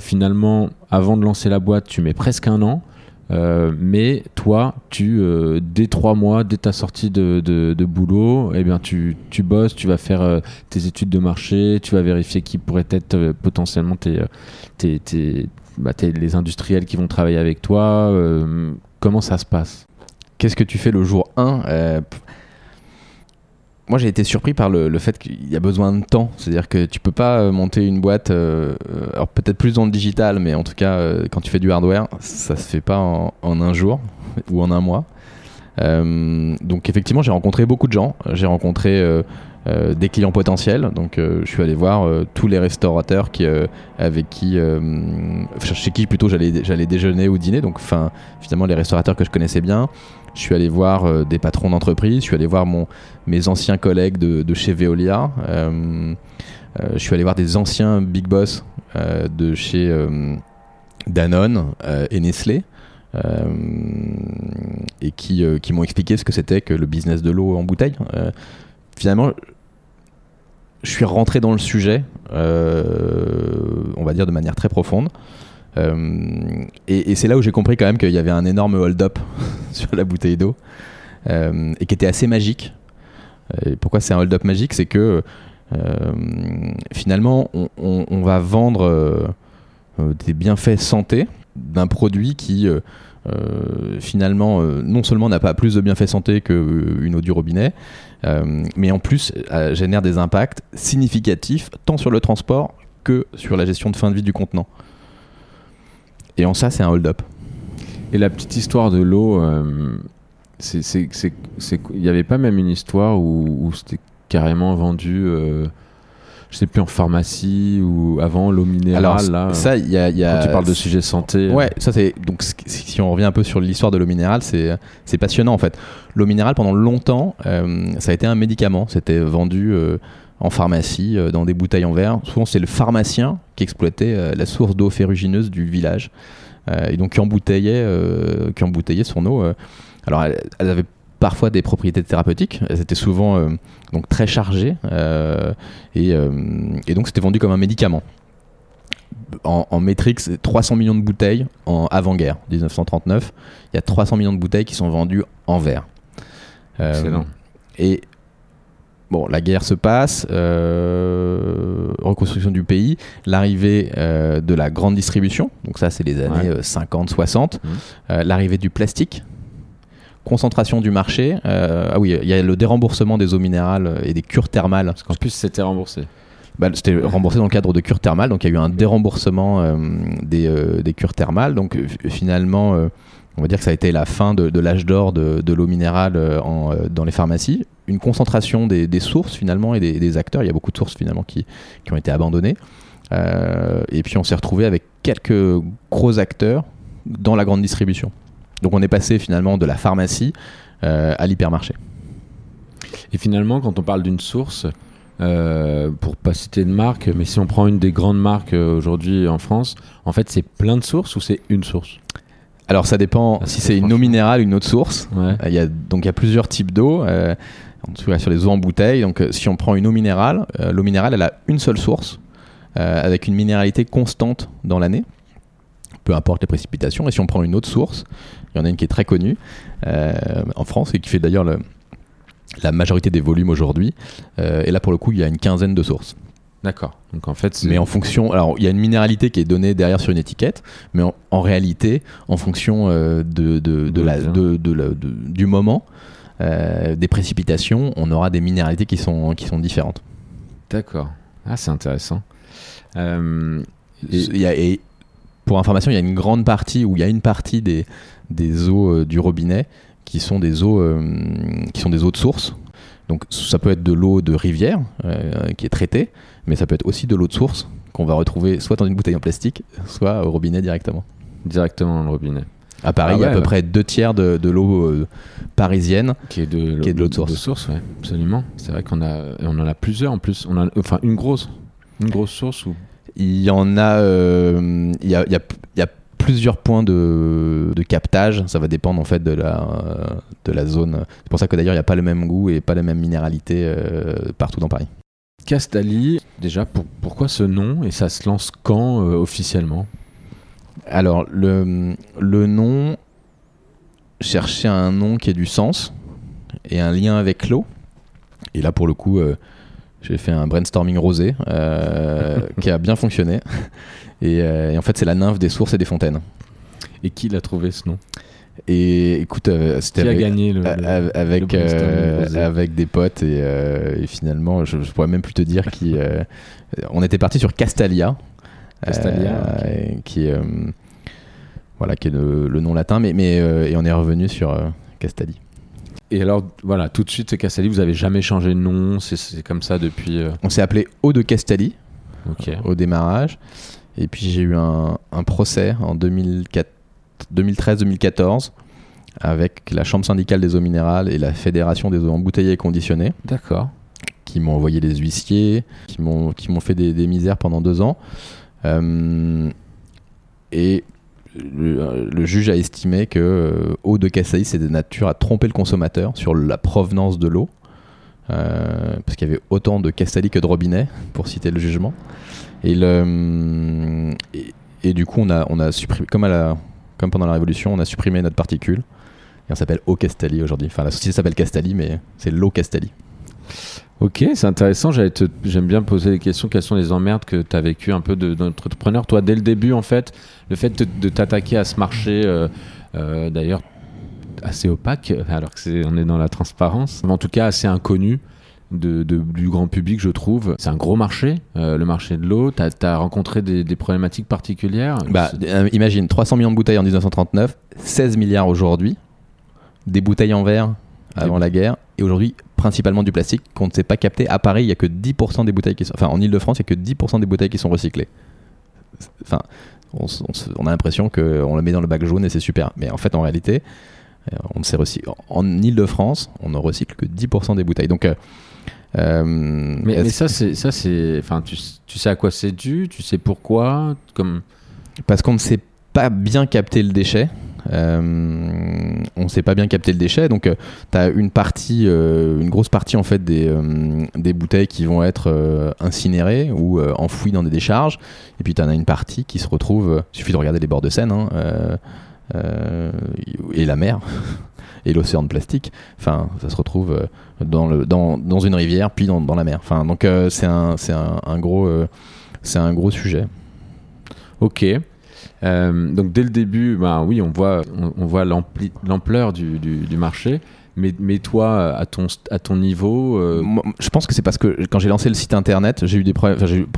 finalement, avant de lancer la boîte, tu mets presque un an. Euh, mais toi, tu, euh, dès trois mois, dès ta sortie de, de, boulot, eh bien, tu, tu bosses, tu vas faire euh, tes études de marché, tu vas vérifier qui pourrait être potentiellement tes, tes, bah, tes- les industriels qui vont travailler avec toi. comment ça se passe? Qu'est-ce que tu fais le jour 1 Moi, j'ai été surpris par le, fait qu'il y a besoin de temps. C'est-à-dire que tu peux pas euh, monter une boîte, euh, euh, alors peut-être plus dans le digital, mais en tout cas, quand tu fais du hardware, ça se fait pas en, un jour ou en un mois. Donc, effectivement, j'ai rencontré beaucoup de gens. J'ai rencontré des clients potentiels. Donc, je suis allé voir tous les restaurateurs qui, avec qui, chez qui plutôt j'allais déjeuner ou dîner. Donc, enfin, finalement, les restaurateurs que je connaissais bien. Je suis allé voir euh, des patrons d'entreprise, je suis allé voir mes anciens collègues de, chez Veolia, euh, euh, je suis allé voir des anciens big boss de chez Danone et Nestlé. et qui, m'ont expliqué ce que c'était que le business de l'eau en bouteille. Finalement, je suis rentré dans le sujet, on va dire de manière très profonde. Euh, et c'est là où j'ai compris quand même qu'il y avait un énorme hold-up sur la bouteille d'eau euh, et qui était assez magique. Et pourquoi c'est un hold-up magique? C'est que euh, finalement, on, va vendre euh, euh, des bienfaits santé d'un produit qui euh, euh, finalement euh, non seulement n'a pas plus de bienfaits santé qu'une eau du robinet, euh, mais en plus euh, génère des impacts significatifs tant sur le transport que sur la gestion de fin de vie du contenant. Et en ça, c'est un hold-up. Et la petite histoire de l'eau, euh, c'est- il n'y avait pas même une histoire où, où c'était carrément vendu, euh, je sais plus, en pharmacie ou avant l'eau minérale. Alors, là, ça, il y a. y a- quand tu parles de sujet santé. euh, Ouais, ça c'est donc si on revient un peu sur l'histoire de l'eau minérale, c'est c'est passionnant en fait. L'eau minérale pendant longtemps, euh, ça a été un médicament. C'était vendu euh, en pharmacie euh, dans des bouteilles en verre. Souvent c'est le pharmacien qui exploitait euh, la source d'eau ferrugineuse du village euh, et donc qui embouteillait, qui embouteillait son eau. Alors elle, elle avait parfois des propriétés thérapeutiques. Elles étaient souvent euh, donc très chargées euh, et, euh, et donc c'était vendu comme un médicament en, en métrique, c'est 300 millions de bouteilles en avant-guerre, 1939. Il y a 300 millions de bouteilles qui sont vendues en verre. Excellent. et bon, la guerre se passe, euh, reconstruction du pays, l'arrivée euh, de la grande distribution, donc ça c'est les années Ouais. euh, 50-60, Mhm. euh, l'arrivée du plastique, concentration du marché, ah oui, il y a le déremboursement des eaux minérales et des cures thermales Parce qu'en plus, c'était remboursé. bah, C'était remboursé dans le cadre de cures thermales, donc il y a eu un déremboursement des, des cures thermales. Donc finalement, on va dire que ça a été la fin de, de l'âge d'or de, de l'eau minérale en, dans les pharmacies. Une concentration des, des sources finalement et des, des acteurs. Il y a beaucoup de sources finalement qui, qui ont été abandonnées. Euh, et puis on s'est retrouvé avec quelques gros acteurs dans la grande distribution. Donc on est passé finalement de la pharmacie euh, à l'hypermarché. Et finalement, quand on parle d'une source, euh, pour pas citer de marque, mais si on prend une des grandes marques euh, aujourd'hui en France, en fait, c'est plein de sources ou c'est une source? Alors ça dépend Ah, si c'est une eau minérale, une autre source. Ouais. Il y a, donc il y a plusieurs types d'eau. euh, tout cas sur les eaux en bouteille. Donc euh, si on prend une eau minérale, euh, l'eau minérale elle a une seule source euh, avec une minéralité constante dans l'année, peu importe les précipitations. Et si on prend une autre source, il y en a une qui est très connue euh, en France et qui fait d'ailleurs le- la majorité des volumes aujourd'hui. Euh, et là pour le coup il y a une quinzaine de sources. D'accord. Donc en fait, Mais en fonction, alors il y a une minéralité qui est donnée derrière sur une étiquette, mais en, en réalité, en fonction euh, de, de, de la, de, de la- de- du moment, euh, des précipitations, on aura des minéralités qui sont, qui sont différentes. D'accord. Ah, c'est intéressant. Euh, et- Il y a- et pour information, il y a une grande partie, ou il y a une partie des, des eaux euh, du robinet qui sont des eaux, qui sont des eaux de source. Donc ça peut être de l'eau de rivière euh, qui est traitée, mais ça peut être aussi de l'eau de source qu'on va retrouver soit dans une bouteille en plastique, soit au robinet directement. directement dans le robinet. À Paris, Ah il y a à peu ouais. près deux tiers de, de l'eau euh, parisienne. Qui est de, Qui est de l'eau de source. ouais, absolument. C'est vrai qu'on a, on en a plusieurs en plus. On a, enfin, une grosse, une grosse source Il y en a, euh, il y a, il y a- il y a plusieurs points de, de captage. Ça va dépendre en fait de la, euh, de la zone. C'est pour ça que d'ailleurs il n'y a pas le même goût et pas la même minéralité euh, partout dans Paris. Castali, déjà, pour- pourquoi ce nom? Et ça se lance quand officiellement? Alors le, le nom, chercher un nom qui ait du sens et un lien avec l'eau. Et là pour le coup, euh, j'ai fait un brainstorming rosé euh, qui a bien fonctionné. Et, euh, et en fait c'est la nymphe des sources et des fontaines. Et qui l'a trouvé ce nom? Et écoute, Qui c'était avec, gagné le, avec, le avec des potes et, et finalement je, je pourrais même plus te dire qui on était parti sur Castalia Castalia, euh, qui est euh, voilà qui est le, le nom latin mais, mais euh, et on est revenu sur euh, Castali Et alors, voilà, tout de suite, c'est Castali, vous avez jamais changé de nom, c'est- c'est comme ça depuis. euh, on s'est appelé Eau de Castali Ok. au démarrage et puis j'ai eu un, un procès en 2004 2013-2014 avec la Chambre syndicale des eaux minérales et la Fédération des eaux embouteillées et conditionnées D'accord. qui m'ont envoyé les huissiers, qui m'ont qui m'ont fait des, des misères pendant deux ans. Euh, et le, le juge a estimé que euh, eau de Cassaï, c'est de nature à tromper le consommateur sur la provenance de l'eau. Euh, parce qu'il y avait autant de Castali que de robinet, pour citer le jugement. Et, du coup, on a, comme, pendant la Révolution, on a supprimé notre particule. Et on s'appelle Eau Castali aujourd'hui. Enfin, la société s'appelle Castali, mais c'est l'eau Castali. Ok, c'est intéressant. J'aime bien poser des questions. Quelles sont les emmerdes que tu as vécues un peu de- d'entrepreneur? Toi, dès le début, en fait, le fait de, de t'attaquer à ce marché, euh, euh, d'ailleurs assez opaque, alors que c'est on est dans la transparence, mais en tout cas assez inconnu de, de- du grand public, je trouve. C'est un gros marché, euh, le marché de l'eau. Tu as, rencontré des, des problématiques particulières? Bah, euh, imagine 300 millions de bouteilles en 1939, 16 milliards aujourd'hui, des bouteilles en verre avant la guerre, et aujourd'hui principalement du plastique qu'on ne sait pas capter. À Paris, il n'y a que 10% des bouteilles qui sont. Enfin, en Ile-de-France, il n'y a que 10% des bouteilles qui sont recyclées. Enfin, on, a l'impression qu'on le met dans le bac jaune et c'est super. Mais en fait, en réalité, euh, on ne sait recycler. En Ile-de-France, on ne recycle que 10% des bouteilles. Donc. euh, euh, Mais, ça, c'est ça, c'est. Enfin, tu, tu sais à quoi c'est dû Tu sais pourquoi Comme. Parce qu'on ne sait pas bien capter le déchet. Euh, on ne sait pas bien capter le déchet, donc tu as une partie, euh, une grosse partie en fait des, euh, des bouteilles qui vont être euh, incinérées ou euh, enfouies dans des décharges, et puis tu en as une partie qui se retrouve, il suffit de regarder les bords de Seine, hein, euh, euh, et la mer, et l'océan de plastique, enfin ça se retrouve euh, dans, le, dans, dans une rivière, puis dans, la mer. Enfin, donc euh, c'est un, un, gros, euh, c'est un gros sujet. Ok. Euh, donc dès le début, bah oui, on voit, on, voit l'ampleur du, marché. Mais, toi, à ton, niveau, euh, je pense que c'est parce que quand j'ai lancé le site internet, j'ai eu des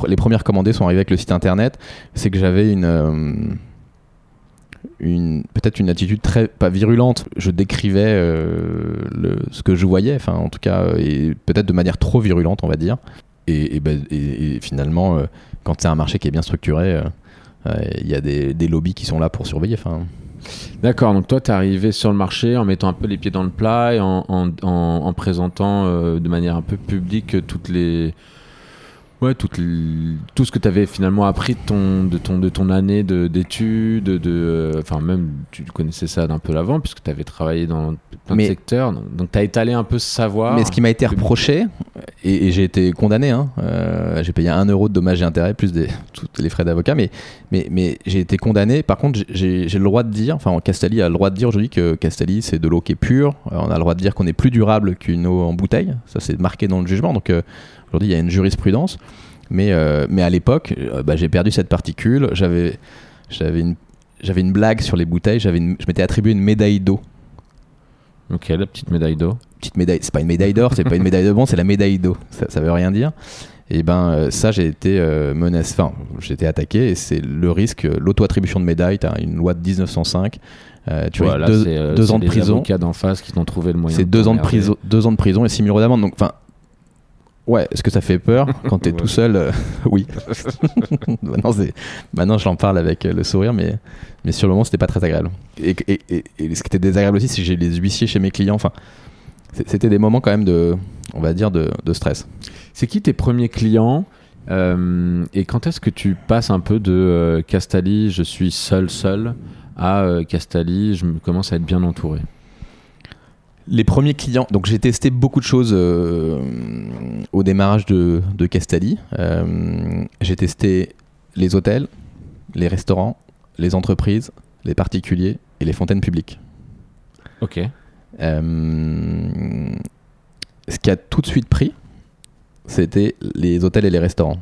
les premières commandées sont arrivées avec le site internet. C'est que j'avais une, euh, une peut-être une attitude très pas virulente. Je décrivais ce que je voyais, enfin en tout cas, et peut-être de manière trop virulente, on va dire. Et, ben- finalement, quand c'est un marché qui est bien structuré, il y a des, des lobbies qui sont là pour surveiller. Enfin, d'accord. Donc toi, t'es arrivé sur le marché en mettant un peu les pieds dans le plat et en, en, en- en présentant euh, de manière un peu publique toutes les, ouais, tout ce que tu avais finalement appris de ton, de ton, de ton année de- d'études, de, euh, enfin même tu connaissais ça d'un peu l'avant puisque tu avais travaillé dans plein Mais- de secteurs. Donc, tu as étalé un peu ce savoir. Mais ce qui m'a été reproché, et, et j'ai été condamné, hein, euh, j'ai payé un euro de dommages et intérêts plus des, tous les frais d'avocat, mais, mais, mais j'ai été condamné. Par contre, j'ai le droit de dire, enfin, Castali a le droit de dire aujourd'hui que Castali c'est de l'eau qui est pure. Euh, on a le droit de dire qu'on est plus durable qu'une eau en bouteille. Ça, c'est marqué dans le jugement. Donc euh, aujourd'hui, il y a une jurisprudence. Mais, euh, mais à l'époque, euh, bah, j'ai perdu cette particule. J'avais j'avais une, j'avais une blague sur les bouteilles. J'avais je m'étais attribué une médaille d'eau. Ok, la petite médaille d'eau. petite médaille. C'est pas une médaille d'or, c'est pas une médaille de bronze, c'est la médaille d'eau. Ça, ça veut rien dire. Et ben euh, ça, j'ai été euh, menacé, enfin, j'ai été attaqué et c'est le risque, l'auto-attribution de médaille. Tu as une loi de 1905. euh, tu Voilà, as deux, ans de prison. avocats d'en face qui t'ont trouvé le moyen. C'est de deux ans de prison, deux ans de prison et 6 000 euros d'amende. Donc, enfin, ouais, est-ce que ça fait peur quand t'es Ouais. tout seul euh, Oui. maintenant, maintenant, j'en parle avec euh, le sourire, mais, mais sur le moment, c'était pas très agréable. Et, et- et- et ce qui était désagréable aussi, c'est que j'ai les huissiers chez mes clients. Enfin, c'était des moments quand même de, on va dire, de, de stress. C'est qui tes premiers clients euh, et quand est-ce que tu passes un peu de euh, Castali, je suis seul seul, à Castali, je me commence à être bien entouré? Les premiers clients, donc j'ai testé beaucoup de choses euh, au démarrage de, de Castali. Euh, j'ai testé les hôtels, les restaurants, les entreprises, les particuliers et les fontaines publiques. Ok. Euh, ce qui a tout de suite pris, c'était les hôtels et les restaurants.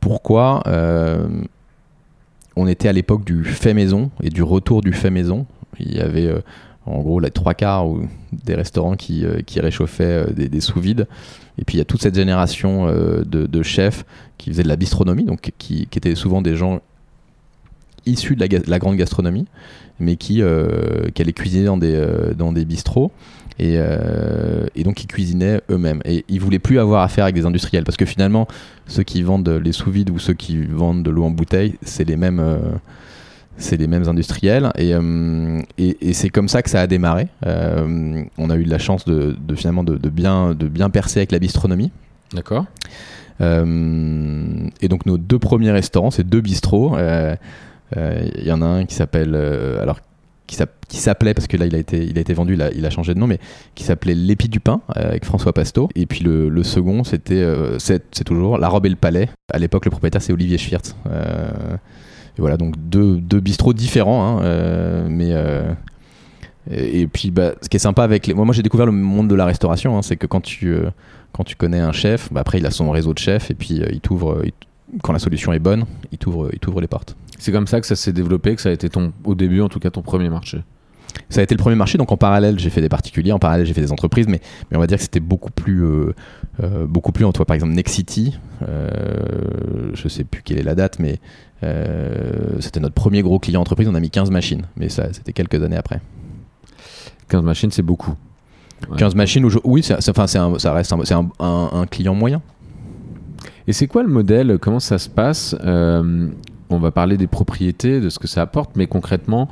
Pourquoi On était à l'époque du fait maison et du retour du fait maison? Il y avait en gros les trois quarts des restaurants qui, euh, réchauffaient euh, des, des sous-vides. Et puis il y a toute cette génération euh, de, chefs qui faisaient de la bistronomie, donc qui, étaient souvent des gens issus de la, grande gastronomie, mais qui, allaient cuisiner dans des, bistrots. Et, donc ils cuisinaient eux-mêmes. Et ils voulaient plus avoir affaire avec des industriels, parce que finalement, ceux qui vendent les sous-vides ou ceux qui vendent de l'eau en bouteille, c'est les mêmes. C'est les mêmes industriels et, euh, et, et c'est comme ça que ça a démarré. Euh, on a eu de la chance de, de finalement de, de bien, de bien percer avec la bistronomie. D'accord. Euh, et donc nos deux premiers restaurants, c'est deux bistrots. Il y en a un qui s'appelle alors qui s'app- qui s'appelait parce que là il a été il a été vendu, il a, il a changé de nom, mais qui s'appelait l'épi du pain avec François Pasteau. Et puis le, le second c'était c'est c'est toujours la robe et le palais. À l'époque le propriétaire c'est Olivier Schwirtz. Et voilà donc deux, deux bistrots différents, hein, euh, mais euh, et, puis bah, ce qui est sympa avec les moi, moi j'ai découvert le monde de la restauration, hein, c'est que quand tu euh, quand tu connais un chef, bah après il a son réseau de chefs et puis euh, il t'ouvre, quand la solution est bonne, il t'ouvre, il t'ouvre les portes. C'est comme ça que ça s'est développé, que ça a été ton, au début en tout cas ton premier marché. Ça a été le premier marché, donc en parallèle j'ai fait des particuliers, en parallèle j'ai fait des entreprises, mais, mais on va dire que c'était beaucoup plus, euh, beaucoup plus. Entre par exemple Nexity, je sais plus quelle est la date, mais c'était notre premier gros client entreprise. On a mis 15 machines, mais ça c'était quelques années après. 15 machines, c'est beaucoup. Ouais. 15 machines, où je- oui, c'est, enfin, c'est un- ça reste un, c'est un- un- un client moyen. Et c'est quoi le modèle? Comment ça se passe? Euh, On va parler des propriétés, de ce que ça apporte, mais concrètement,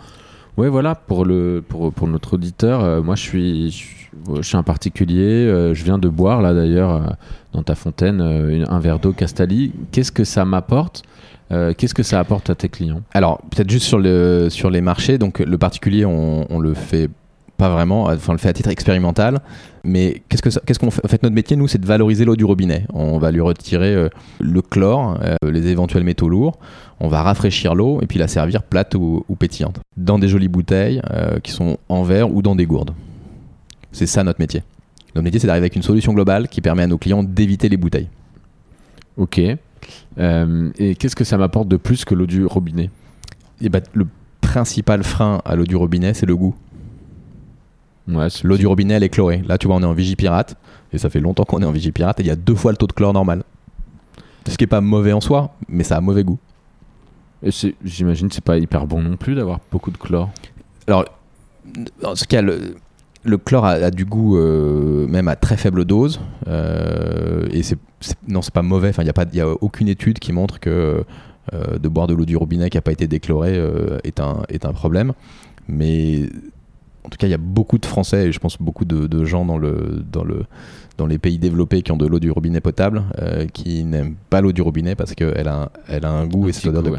ouais, voilà, pour, le, pour, pour notre auditeur, euh, moi je suis, je, suis- je suis un particulier, euh, je viens de boire là d'ailleurs euh, dans ta fontaine euh, un verre d'eau Castali. Qu'est-ce que ça m'apporte? Euh, Qu'est-ce que ça apporte à tes clients? Alors, peut-être juste sur, le, sur les marchés. Donc, le particulier, on, on le fait pas vraiment. Enfin, on le fait à titre expérimental. Mais qu'est-ce que qu'est-ce qu'on fait? En fait, notre métier, nous, c'est de valoriser l'eau du robinet. On va lui retirer euh, le chlore, euh, les éventuels métaux lourds. On va rafraîchir l'eau et puis la servir plate ou, ou pétillante. Dans des jolies bouteilles euh, qui sont en verre ou dans des gourdes. C'est ça notre métier. Notre métier, c'est d'arriver avec une solution globale qui permet à nos clients d'éviter les bouteilles. Ok. Euh, et qu'est-ce que ça m'apporte de plus que l'eau du robinet? Et bah, le principal frein à l'eau du robinet, c'est le goût. ouais, L'eau du robinet, elle est chlorée. Là, tu vois, on est en Vigipirate. Et ça fait longtemps qu'on est en Vigipirate. Et il y a deux fois le taux de chlore normal. Ce qui est pas mauvais en soi, mais ça a mauvais goût. Et J'imagine que c'est pas hyper bon non plus d'avoir beaucoup de chlore? Alors, en ce cas, le, le chlore a, a du goût euh, même à très faible dose. Euh, et c'est, non, c'est pas mauvais. Enfin, il n'y a, pas- il y a aucune étude qui montre que euh, de boire de l'eau du robinet qui n'a pas été déchlorée est, un, est un problème. Mais en tout cas, il y a beaucoup de Français et je pense beaucoup de, de gens dans, le, dans, le, dans les pays développés qui ont de l'eau du robinet potable qui n'aiment pas l'eau du robinet parce qu'elle a, un- elle a un goût Un et cette odeur goût, de ouais.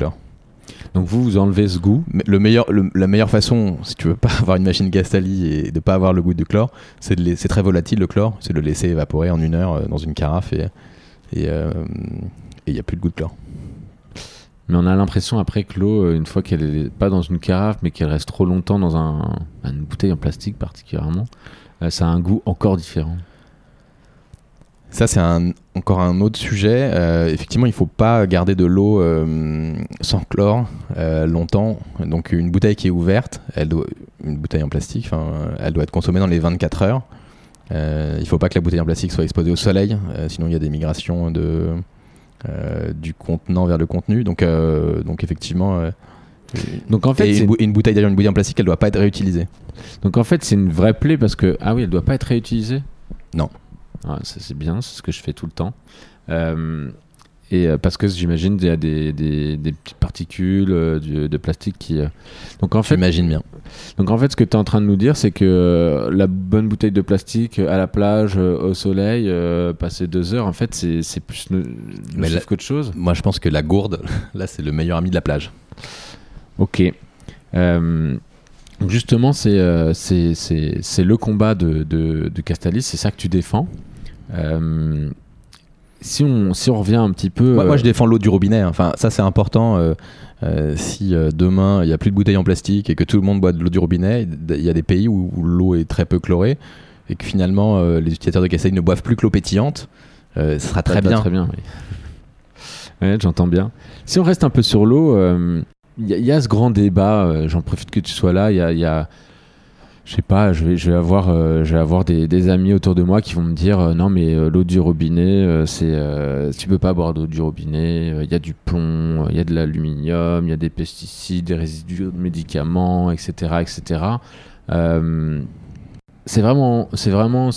Donc vous, vous enlevez ce goût. Mais le meilleur, le- la meilleure façon, si tu veux pas avoir une machine Gastali et de pas avoir le goût du chlore, c'est de les- c'est très volatile le chlore, c'est de le laisser évaporer en une heure euh, dans une carafe et et euh, il y a plus de goût de chlore. Mais on a l'impression après que l'eau, euh, une fois qu'elle est pas dans une carafe, mais qu'elle reste trop longtemps dans un, une bouteille en plastique particulièrement, euh, ça a un goût encore différent. Ça c'est un, encore un autre sujet. Euh, effectivement, il faut pas garder de l'eau euh, sans chlore euh, longtemps. Donc une bouteille qui est ouverte, elle doit, une bouteille en plastique, elle doit être consommée dans les 24 heures. il faut pas que la bouteille en plastique soit exposée au soleil, sinon il y a des migrations de, du contenant vers le contenu. Donc, donc effectivement. donc en fait, une, une, bouteille d'ailleurs, une bouteille en plastique, elle doit pas être réutilisée. Donc en fait, c'est une vraie plaie parce que ah oui, elle doit pas être réutilisée? Non. Ah, ça c'est bien, c'est ce que je fais tout le temps. Euh, et euh, parce que j'imagine qu'il y a des, des, petites particules euh, de plastique qui. Donc en fait, j'imagine bien. Donc en fait, ce que tu es en train de nous dire, c'est que la bonne bouteille de plastique à la plage, au soleil, passer deux heures, en fait, c'est plus nocif qu'autre chose. Moi, je pense que la gourde, là, c'est le meilleur ami de la plage. Ok. Justement, c'est c'est le combat de, de, de Castalis, c'est ça que tu défends. Euh, si on, si on revient un petit peu. Moi, euh, je défends l'eau du robinet. Hein. Enfin, ça, c'est important. Euh, euh, si demain il n'y a plus de bouteilles en plastique et que tout le monde boit de l'eau du robinet, il y a des pays où, l'eau est très peu chlorée et que finalement les utilisateurs de Cassaï ne boivent plus que l'eau pétillante, ce sera très bien. Très bien, oui. j'entends bien. Si on reste un peu sur l'eau, il y, a ce grand débat. J'en profite que tu sois là. Il y a je sais pas, je vais, avoir, euh, je vais avoir des, des, amis autour de moi qui vont me dire euh, non mais euh, l'eau du robinet, c'est, tu peux pas boire d'eau du robinet, il y a du plomb, il y a de l'aluminium, il y a des pesticides, des résidus de médicaments, etc., etc. c'est vraiment, c'est vraiment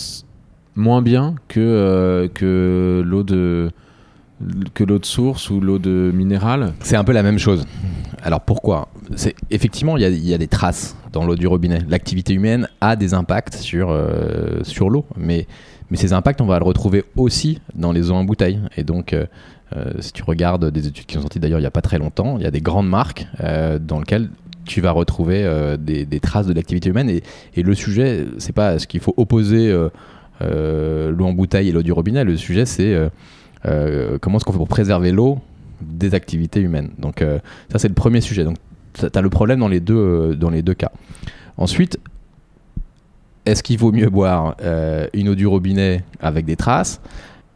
moins bien que que l'eau de que l'eau de source ou l'eau de minéral. C'est un peu la même chose. Alors pourquoi? Effectivement il y, a des traces dans l'eau du robinet. L'activité humaine a des impacts sur, euh, sur l'eau, mais, mais ces impacts, on va le retrouver aussi dans les eaux en bouteille. Et donc, euh, euh, si tu regardes des études qui sont sorties d'ailleurs il n'y a pas très longtemps, il y a des grandes marques dans lesquelles tu vas retrouver des, des, traces de l'activité humaine. Et, et, le sujet, c'est pas ce qu'il faut opposer l'eau en bouteille et l'eau du robinet. Le sujet, c'est comment est-ce qu'on fait pour préserver l'eau des activités humaines. Donc ça, c'est le premier sujet. Donc tu as le problème dans les deux, euh, dans les deux cas. Ensuite, est-ce qu'il vaut mieux boire euh, une eau du robinet avec des traces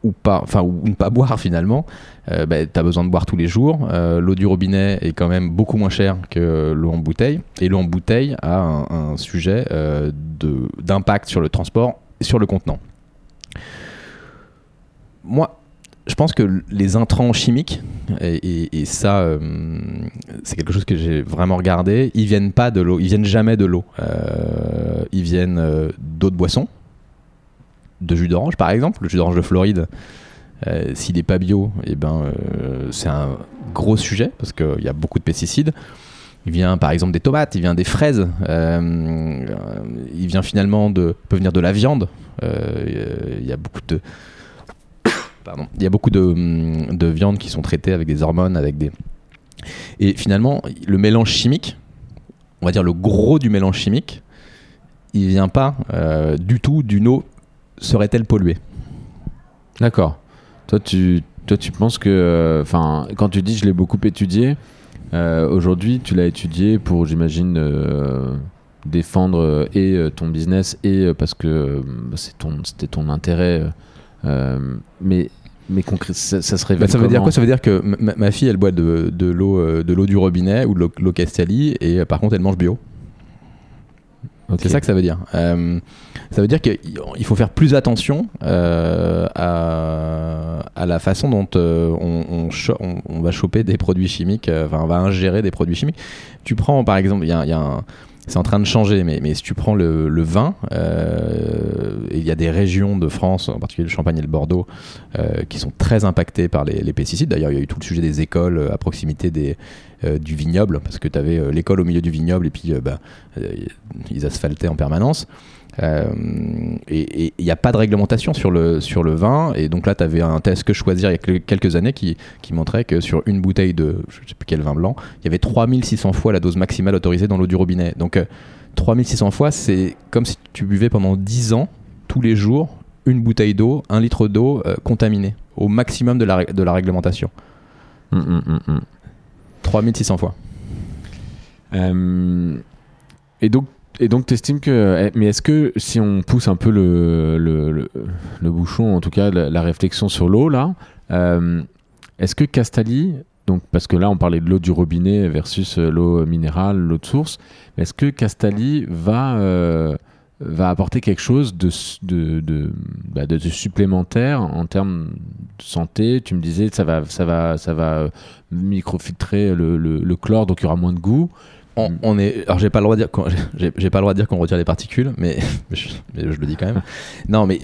ou pas, enfin ou ne pas boire finalement? Euh, ben, Tu as besoin de boire tous les jours. l'eau du robinet est quand même beaucoup moins chère que l'eau en bouteille. Et l'eau en bouteille a un, sujet d'impact sur le transport et sur le contenant. Moi, je pense que les intrants chimiques, et, ça, euh, c'est quelque chose que j'ai vraiment regardé, ils viennent pas de l'eau, ils viennent jamais de l'eau. Euh, ils viennent euh, d'autres boissons, de jus d'orange par exemple, le jus d'orange de Floride. S'il n'est pas bio, et eh ben, c'est un gros sujet parce qu'il y a beaucoup de pesticides. Il vient par exemple des tomates, il vient des fraises, il vient finalement de, peut venir de la viande. Il y a beaucoup de, il y a beaucoup hum, de, viandes qui sont traitées avec des hormones, avec des. Et finalement, le mélange chimique, on va dire le gros du mélange chimique, il vient pas euh, du tout d'une eau serait-elle polluée. D'accord. Toi, tu, toi, tu penses que. Euh, enfin, quand tu dis je l'ai beaucoup étudié, euh, aujourd'hui, tu l'as étudié pour, j'imagine, défendre et ton business et parce que c'était ton, intérêt mais mais ça, ça se révèle. Bah, ça veut dire quoi? Ça veut dire que ma, fille, elle boit de, de l'eau euh, de l'eau du robinet ou de l'eau Castelli, et euh, par contre, elle mange bio. C'est ça que ça veut dire. ça veut dire qu'il faut faire plus attention à, à, la façon dont on, on, on, va choper des produits chimiques, enfin, on va ingérer des produits chimiques. Tu prends par exemple, il y a, y a un c'est en train de changer, mais, mais si tu prends le, le vin, euh, il y a des régions de France, en particulier le Champagne et le Bordeaux, euh, qui sont très impactées par les, les pesticides. D'ailleurs, il y a eu tout le sujet des écoles euh, à proximité des, euh, du vignoble, parce que tu avais euh, l'école au milieu du vignoble et puis bah, ils asphaltaient en permanence. Euh, et il n'y a pas de réglementation sur le, sur le vin. Et donc là, tu avais un test que choisir il y a quelques années qui, qui montrait que sur une bouteille de je sais plus quel vin blanc, il y avait 3600 fois la dose maximale autorisée dans l'eau du robinet. Donc 3600 euh, fois, c'est comme si tu buvais pendant 10 ans, tous les jours, une bouteille d'eau, un litre d'eau euh, contaminée, au maximum de la, de la réglementation. 3600 hum, hum, hum, fois. et donc, et donc, tu estimes que. Eh, mais est-ce que si on pousse un peu le, le, bouchon, en tout cas la, réflexion sur l'eau, là, euh, est-ce que Castali, donc, parce que là on parlait de l'eau du robinet versus euh, l'eau minérale, l'eau de source, est-ce que Castali va, euh, va apporter quelque chose de, bah, de- de supplémentaire en termes de santé? Tu me disais ça va, ça va, ça va microfiltrer le chlore, donc il y aura moins de goût. On, on est, alors j'ai pas le droit de dire qu'on, j'ai, j'ai pas le droit de dire qu'on retire les particules, mais, mais je, mais je le dis quand même. Non, mais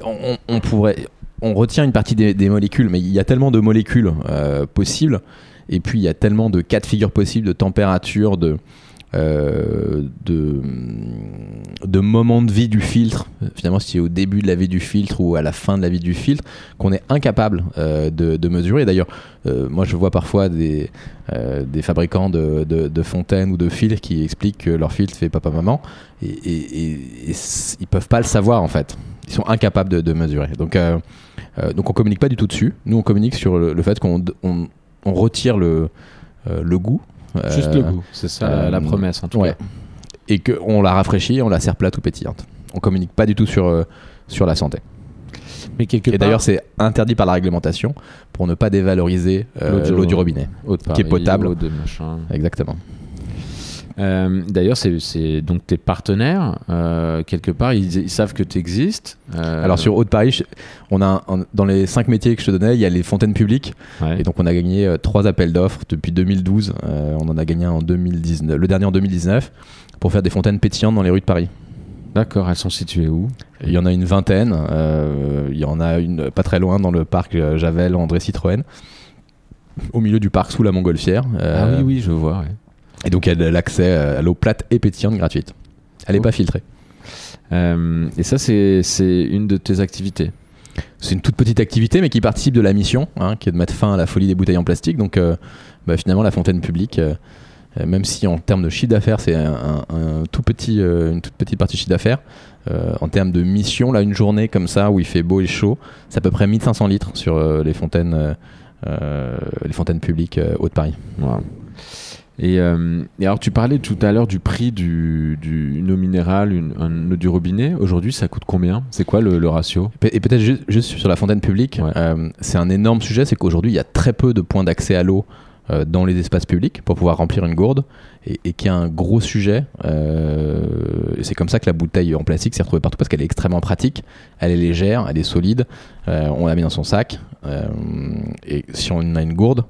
on, pourrait, on retient une partie des, des molécules, mais il y a tellement de molécules euh, possibles, et puis il y a tellement de cas de figure possibles, de température, de euh, de, de moments de vie du filtre, finalement si c'est au début de la vie du filtre ou à la fin de la vie du filtre, qu'on est incapable euh, de, mesurer. D'ailleurs, euh, moi je vois parfois des, des fabricants de, de, fontaines ou de filtres qui expliquent que leur filtre fait papa-maman et, et, et- ils peuvent pas le savoir en fait. Ils sont incapables de, mesurer. Donc, donc on communique pas du tout dessus. Nous on communique sur le, fait qu'on on, retire le, le goût. Juste Euh, le goût, c'est ça euh, la promesse en tout ouais. cas. Et qu'on la rafraîchit on la sert plate ou pétillante. On communique pas du tout sur, euh, sur la santé. Mais quelque Et d'ailleurs, c'est interdit par la réglementation pour ne pas dévaloriser euh, L'eau du- robinet. qui est potable. eau de machin. Exactement. Euh, D'ailleurs, c'est- donc tes partenaires, euh, quelque part, ils, ils savent que tu existes. Euh, Alors sur Haute-Paris, je- on a un- dans les cinq métiers que je te donnais, il y a les fontaines publiques. ouais. Et donc on a gagné trois appels d'offres depuis 2012. Euh, on en a gagné un en 2019, le dernier en 2019, pour faire des fontaines pétillantes dans les rues de Paris. D'accord, elles sont situées où? Il y en a une vingtaine. il y en a une pas très loin dans le parc Javel André Citroën, au milieu du parc sous la Montgolfière. Ah oui, oui, je vois. ouais. Et donc y a l'accès à l'eau plate et pétillante gratuite. Elle n'est Oh. pas filtrée. Euh, et ça, c'est une de tes activités. C'est une toute petite activité, mais qui participe de la mission, hein, qui est de mettre fin à la folie des bouteilles en plastique. Donc, euh, bah, finalement, la fontaine publique, euh, euh, même si en termes de chiffre d'affaires, c'est un, tout petit, euh, une toute petite partie de chiffre d'affaires, euh, en termes de mission, là, une journée comme ça où il fait beau et chaud, c'est à peu près 1500 litres sur euh, les fontaines, euh, euh, les fontaines publiques euh, haut de Paris. Wow. Et, euh, et alors, tu parlais tout à l'heure du prix du, du eau minérale, une, un eau du robinet. Aujourd'hui, ça coûte combien? C'est quoi le, le ratio? Et peut-être juste, juste sur la fontaine publique, Ouais. euh, c'est un énorme sujet, c'est qu'aujourd'hui il y a très peu de points d'accès à l'eau euh, dans les espaces publics pour pouvoir remplir une gourde, et, et qu'il y a un gros sujet. et c'est comme ça que la bouteille en plastique s'est retrouvée partout parce qu'elle est extrêmement pratique, elle est légère, elle est solide, on la met dans son sac, et si on a une gourde,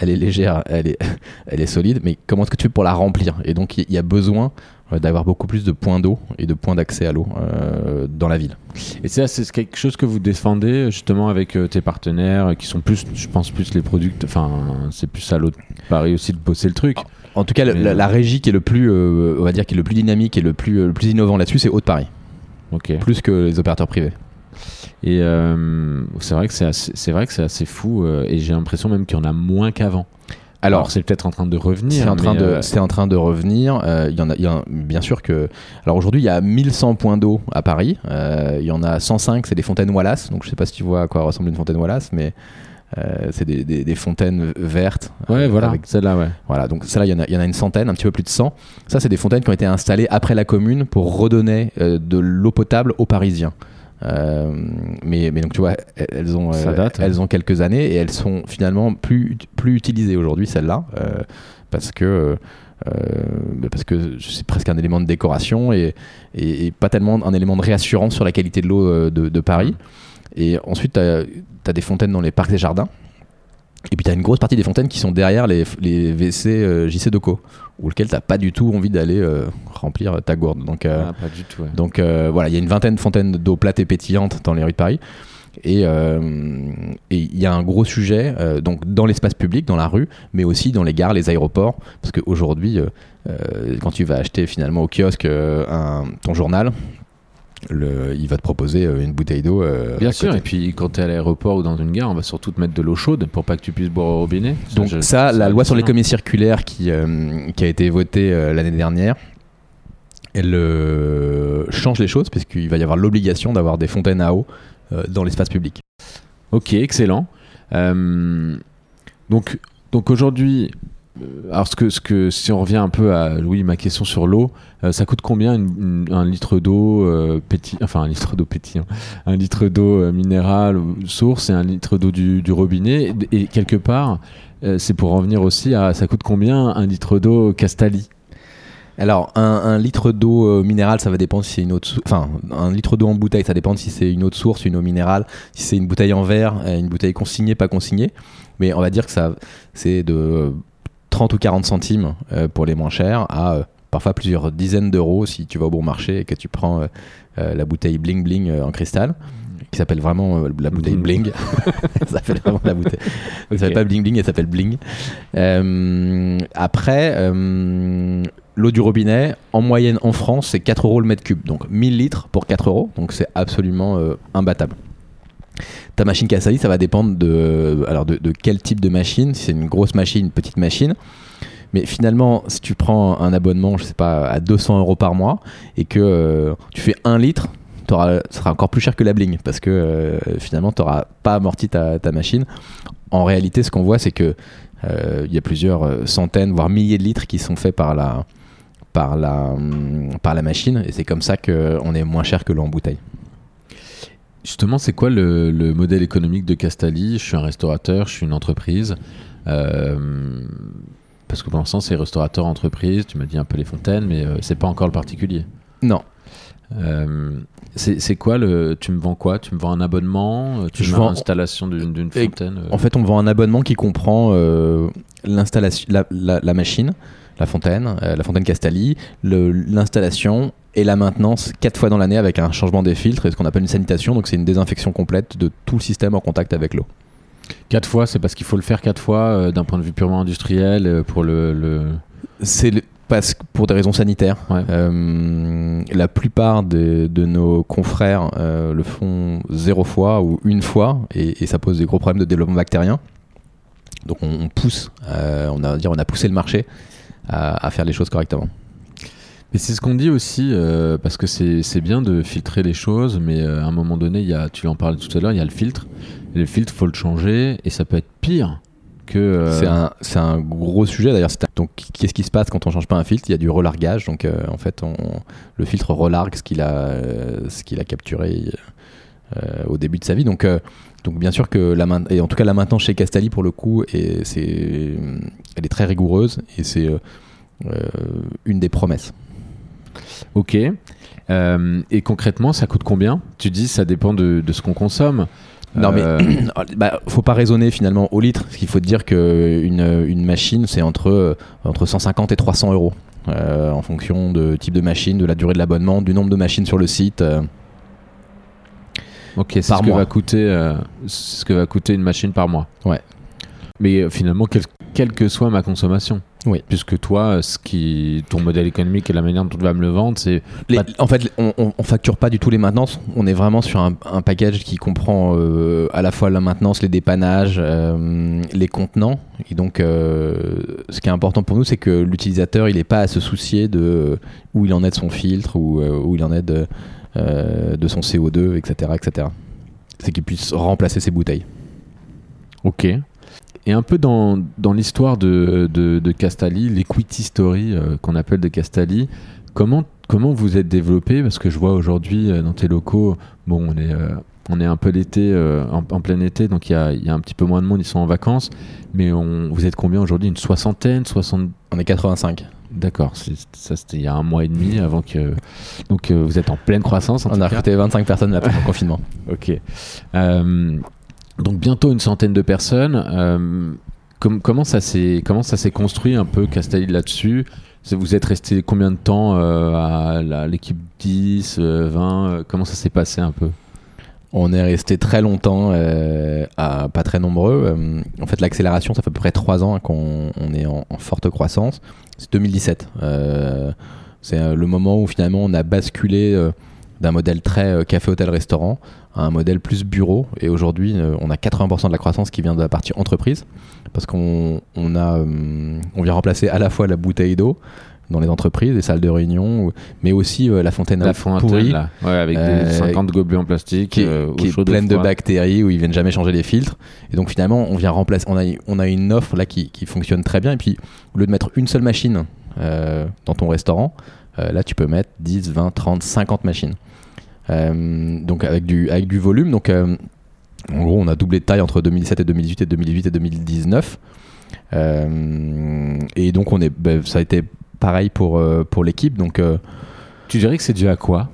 elle est légère, elle est, elle est solide, mais comment est-ce que tu fais pour la remplir? Et donc il y, y a besoin euh, d'avoir beaucoup plus de points d'eau et de points d'accès à l'eau euh, dans la ville. Et ça, c'est quelque chose que vous défendez justement avec euh, tes partenaires qui sont plus, je pense, plus les producteurs. Enfin, c'est plus à l'autre Paris aussi de bosser le truc. En tout cas, Mais, la, la régie qui est le plus, euh, on va dire, qui est le plus dynamique et le plus, le plus innovant là-dessus, c'est Haute-Paris, Ok. plus que les opérateurs privés. Et euh, c'est vrai que c'est assez, c'est vrai que c'est assez fou. euh, et j'ai l'impression même qu'il y en a moins qu'avant. Alors, Alors, c'est peut-être en train de revenir. c'est en train de, euh, c'est en train de revenir. Euh, Il y en a, il y en a- bien sûr que. Alors aujourd'hui, il y a 1100 points d'eau à Paris. Euh, il y en a 105, c'est des fontaines Wallace. Donc je sais pas si tu vois à quoi ressemble une fontaine Wallace, mais c'est des, des- des fontaines vertes. Ouais, voilà, avec- celle-là, ouais. Voilà, donc ça là, il y, en a, il y en a une centaine, un petit peu plus de 100. Ça, c'est des fontaines qui ont été installées après la commune pour redonner de l'eau potable aux Parisiens. Euh, mais, mais donc tu vois, elles- ont, euh, date, elles ont quelques années et elles sont finalement plus, plus utilisées aujourd'hui, celles-là, euh, parce que bah, parce que c'est presque un élément de décoration et, et, et pas tellement un élément de réassurance sur la qualité de l'eau de, de Paris. Et ensuite, tu as, des fontaines dans les parcs et jardins. Et puis tu as une grosse partie des fontaines qui sont derrière les, les WC euh, JC Deco, où lequel tu pas du tout envie d'aller euh, remplir ta gourde. Donc, euh, Ah, pas du tout, ouais. donc euh, voilà, il y a une vingtaine de fontaines d'eau plate et pétillante dans les rues de Paris. Et euh, il y a un gros sujet euh, donc dans l'espace public, dans la rue, mais aussi dans les gares, les aéroports, parce qu'aujourd'hui, euh, euh, quand tu vas acheter finalement au kiosque euh, un, ton journal, le, il va te proposer euh, une bouteille d'eau. euh, Bien sûr, côté. et puis quand tu es à l'aéroport ou dans une gare, on va surtout te mettre de l'eau chaude pour pas que tu puisses boire au robinet. Donc je- ça, la loi sur l'économie circulaire qui, euh, qui a été votée euh, l'année dernière, elle change les choses parce qu'il va y avoir l'obligation d'avoir des fontaines à eau dans l'espace public. Ok, excellent. Donc, donc aujourd'hui, alors ce que, ce que, si on revient un peu à Louis, ma question sur l'eau, euh, ça coûte combien un litre d'eau euh, enfin un litre d'eau pétillant, un litre d'eau euh, minérale ou source et un litre d'eau du, robinet? Et, quelque part, euh, c'est pour en venir aussi à ça coûte combien un litre d'eau Castali? Alors, un, litre d'eau euh, minérale, ça va dépendre si c'est une source. Enfin, un litre d'eau en bouteille, ça dépend si c'est une autre source, une eau minérale, si c'est une bouteille en verre, euh, une bouteille consignée, pas consignée. Mais on va dire que ça, c'est de 30 ou 40 centimes euh, pour les moins chers à euh, parfois plusieurs dizaines d'euros si tu vas au bon marché et que tu prends euh, euh, la bouteille Bling Bling euh, en cristal qui s'appelle vraiment la bouteille Bling. ça s'appelle vraiment la bouteille. Ça s'appelle Ok. pas Bling Bling, elle s'appelle Bling. Après, l'eau du robinet, en moyenne en France, c'est 4 euros le mètre cube. Donc 1000 litres pour 4 euros. Donc c'est absolument imbattable. Ta machine Casali, ça va dépendre de, de, quel type de machine. Si c'est une grosse machine, une petite machine. Mais finalement, si tu prends un abonnement, je sais pas, à 200 euros par mois et que euh, tu fais 1 litre, ça sera encore plus cher que la bling parce que euh, finalement, tu n'auras pas amorti ta, machine. En réalité, ce qu'on voit, c'est que euh, il y a plusieurs centaines, voire milliers de litres qui sont faits par la, par la, hum, par la machine et c'est comme ça qu'on est moins cher que l'eau en bouteille. Justement, c'est quoi le, le modèle économique de Castali Je suis un restaurateur, je suis une entreprise. Euh, parce que pour l'instant, c'est restaurateur, entreprise. Tu m'as dit un peu les fontaines, mais euh, c'est pas encore le particulier. Non, Euh, c'est quoi le. Tu me vends quoi? Tu me vends un abonnement? Euh, Tu Je me vends l'installation d'une fontaine En fait, on vend un abonnement qui comprend l'installation, la, la- la machine, la fontaine, euh, la fontaine Castali, l'installation et la maintenance quatre fois dans l'année avec un changement des filtres et ce qu'on appelle une sanitation. Donc, c'est une désinfection complète de tout le système en contact avec l'eau. Quatre fois, c'est parce qu'il faut le faire quatre fois euh, d'un point de vue purement industriel euh, pour le. le- C'est parce que pour des raisons sanitaires. Ouais. Euh, la plupart de, de nos confrères le font zéro fois ou une fois et, et ça pose des gros problèmes de développement bactérien. Donc on, on pousse, on a on a poussé le marché à, à faire les choses correctement. Mais c'est ce qu'on dit aussi, euh, parce que c'est bien de filtrer les choses, mais euh, à un moment donné, il y a, tu en parlais tout à l'heure, il y a le filtre. Et le filtre, faut le changer, et ça peut être pire que. euh, C'est un, un gros sujet d'ailleurs. Donc qu'est-ce qui se passe quand on change pas un filtre? Il y a du relargage. Donc en fait, on, le filtre relargue ce qu'il a, ce qu'il a capturé au début de sa vie. Donc, donc bien sûr que la main, et en tout cas la maintenance chez Castali pour le coup, et c'est, elle est très rigoureuse et c'est euh, euh, une des promesses. Ok. Euh, et concrètement, ça coûte combien? Tu dis ça dépend de, de ce qu'on consomme. Non mais Euh, bah, faut pas raisonner finalement au litre. Qu'il faut dire que une, une machine c'est entre entre 150 et 300 euros en fonction de type de machine, de la durée de l'abonnement, du nombre de machines sur le site. Ok, c'est ce que va coûter, euh, ce que va coûter une machine par mois. Ouais. Mais euh, finalement, quel- quelle que soit ma consommation. Oui. Puisque toi, euh, ce qui, ton modèle économique et la manière dont tu vas me le vendre, c'est en fait, on, on facture pas du tout les maintenances. On est vraiment sur un, un package qui comprend euh, à la fois la maintenance, les dépannages, euh, les contenants. Et donc, euh, ce qui est important pour nous, c'est que l'utilisateur, il n'est pas à se soucier de où il en est de son filtre ou où il en est de, euh, de son CO2, etc., etc. C'est qu'il puisse remplacer ses bouteilles. Ok. Et un peu dans, dans l'histoire de, de, de Castali, l'equity story euh, qu'on appelle de Castali, comment, comment vous êtes développé? Parce que je vois aujourd'hui euh, dans tes locaux, bon, on est, on est un peu l'été, euh, en, en plein été, donc il y a, y a un petit peu moins de monde, ils sont en vacances. Mais on, vous êtes combien aujourd'hui? Une soixantaine? 60... On est 85. D'accord, ça c'était il y a un mois et demi avant que. Donc euh, vous êtes en pleine croissance. En On a recruté 25 personnes là pendant le confinement. Ok. Euh, donc bientôt une centaine de personnes. Euh, com- comment ça s'est construit un peu Castali là-dessus? Vous êtes resté combien de temps à l'équipe 10, euh, 20 euh, Comment ça s'est passé un peu? On est resté très longtemps, euh, à pas très nombreux. Euh, en fait, l'accélération, ça fait à peu près trois ans qu'on on est en, forte croissance. C'est 2017. Euh, c'est le moment où finalement on a basculé d'un modèle très euh, café, hôtel, restaurant à un modèle plus bureau. Et aujourd'hui, on a 80% de la croissance qui vient de la partie entreprise parce qu'on on vient remplacer à la fois la bouteille d'eau dans les entreprises, les salles de réunion, mais aussi euh, la fontaine La pourrie fontaine là, ouais, avec Euh, des 50 gobelets en plastique, qui est, euh, qui est pleine de bactéries où ils viennent jamais changer les filtres. Et donc finalement on vient remplacer on a, on a une offre là qui, qui fonctionne très bien. Et puis au lieu de mettre une seule machine euh, dans ton restaurant euh, là tu peux mettre 10 20 30 50 machines. Euh, donc avec du avec du volume. Donc euh, en gros on a doublé de taille entre 2017 et 2018 et 2018 et 2019 Euh, et donc on est ben, ça a été pareil pour, pour l'équipe. Donc, tu dirais que c'est dû à quoi?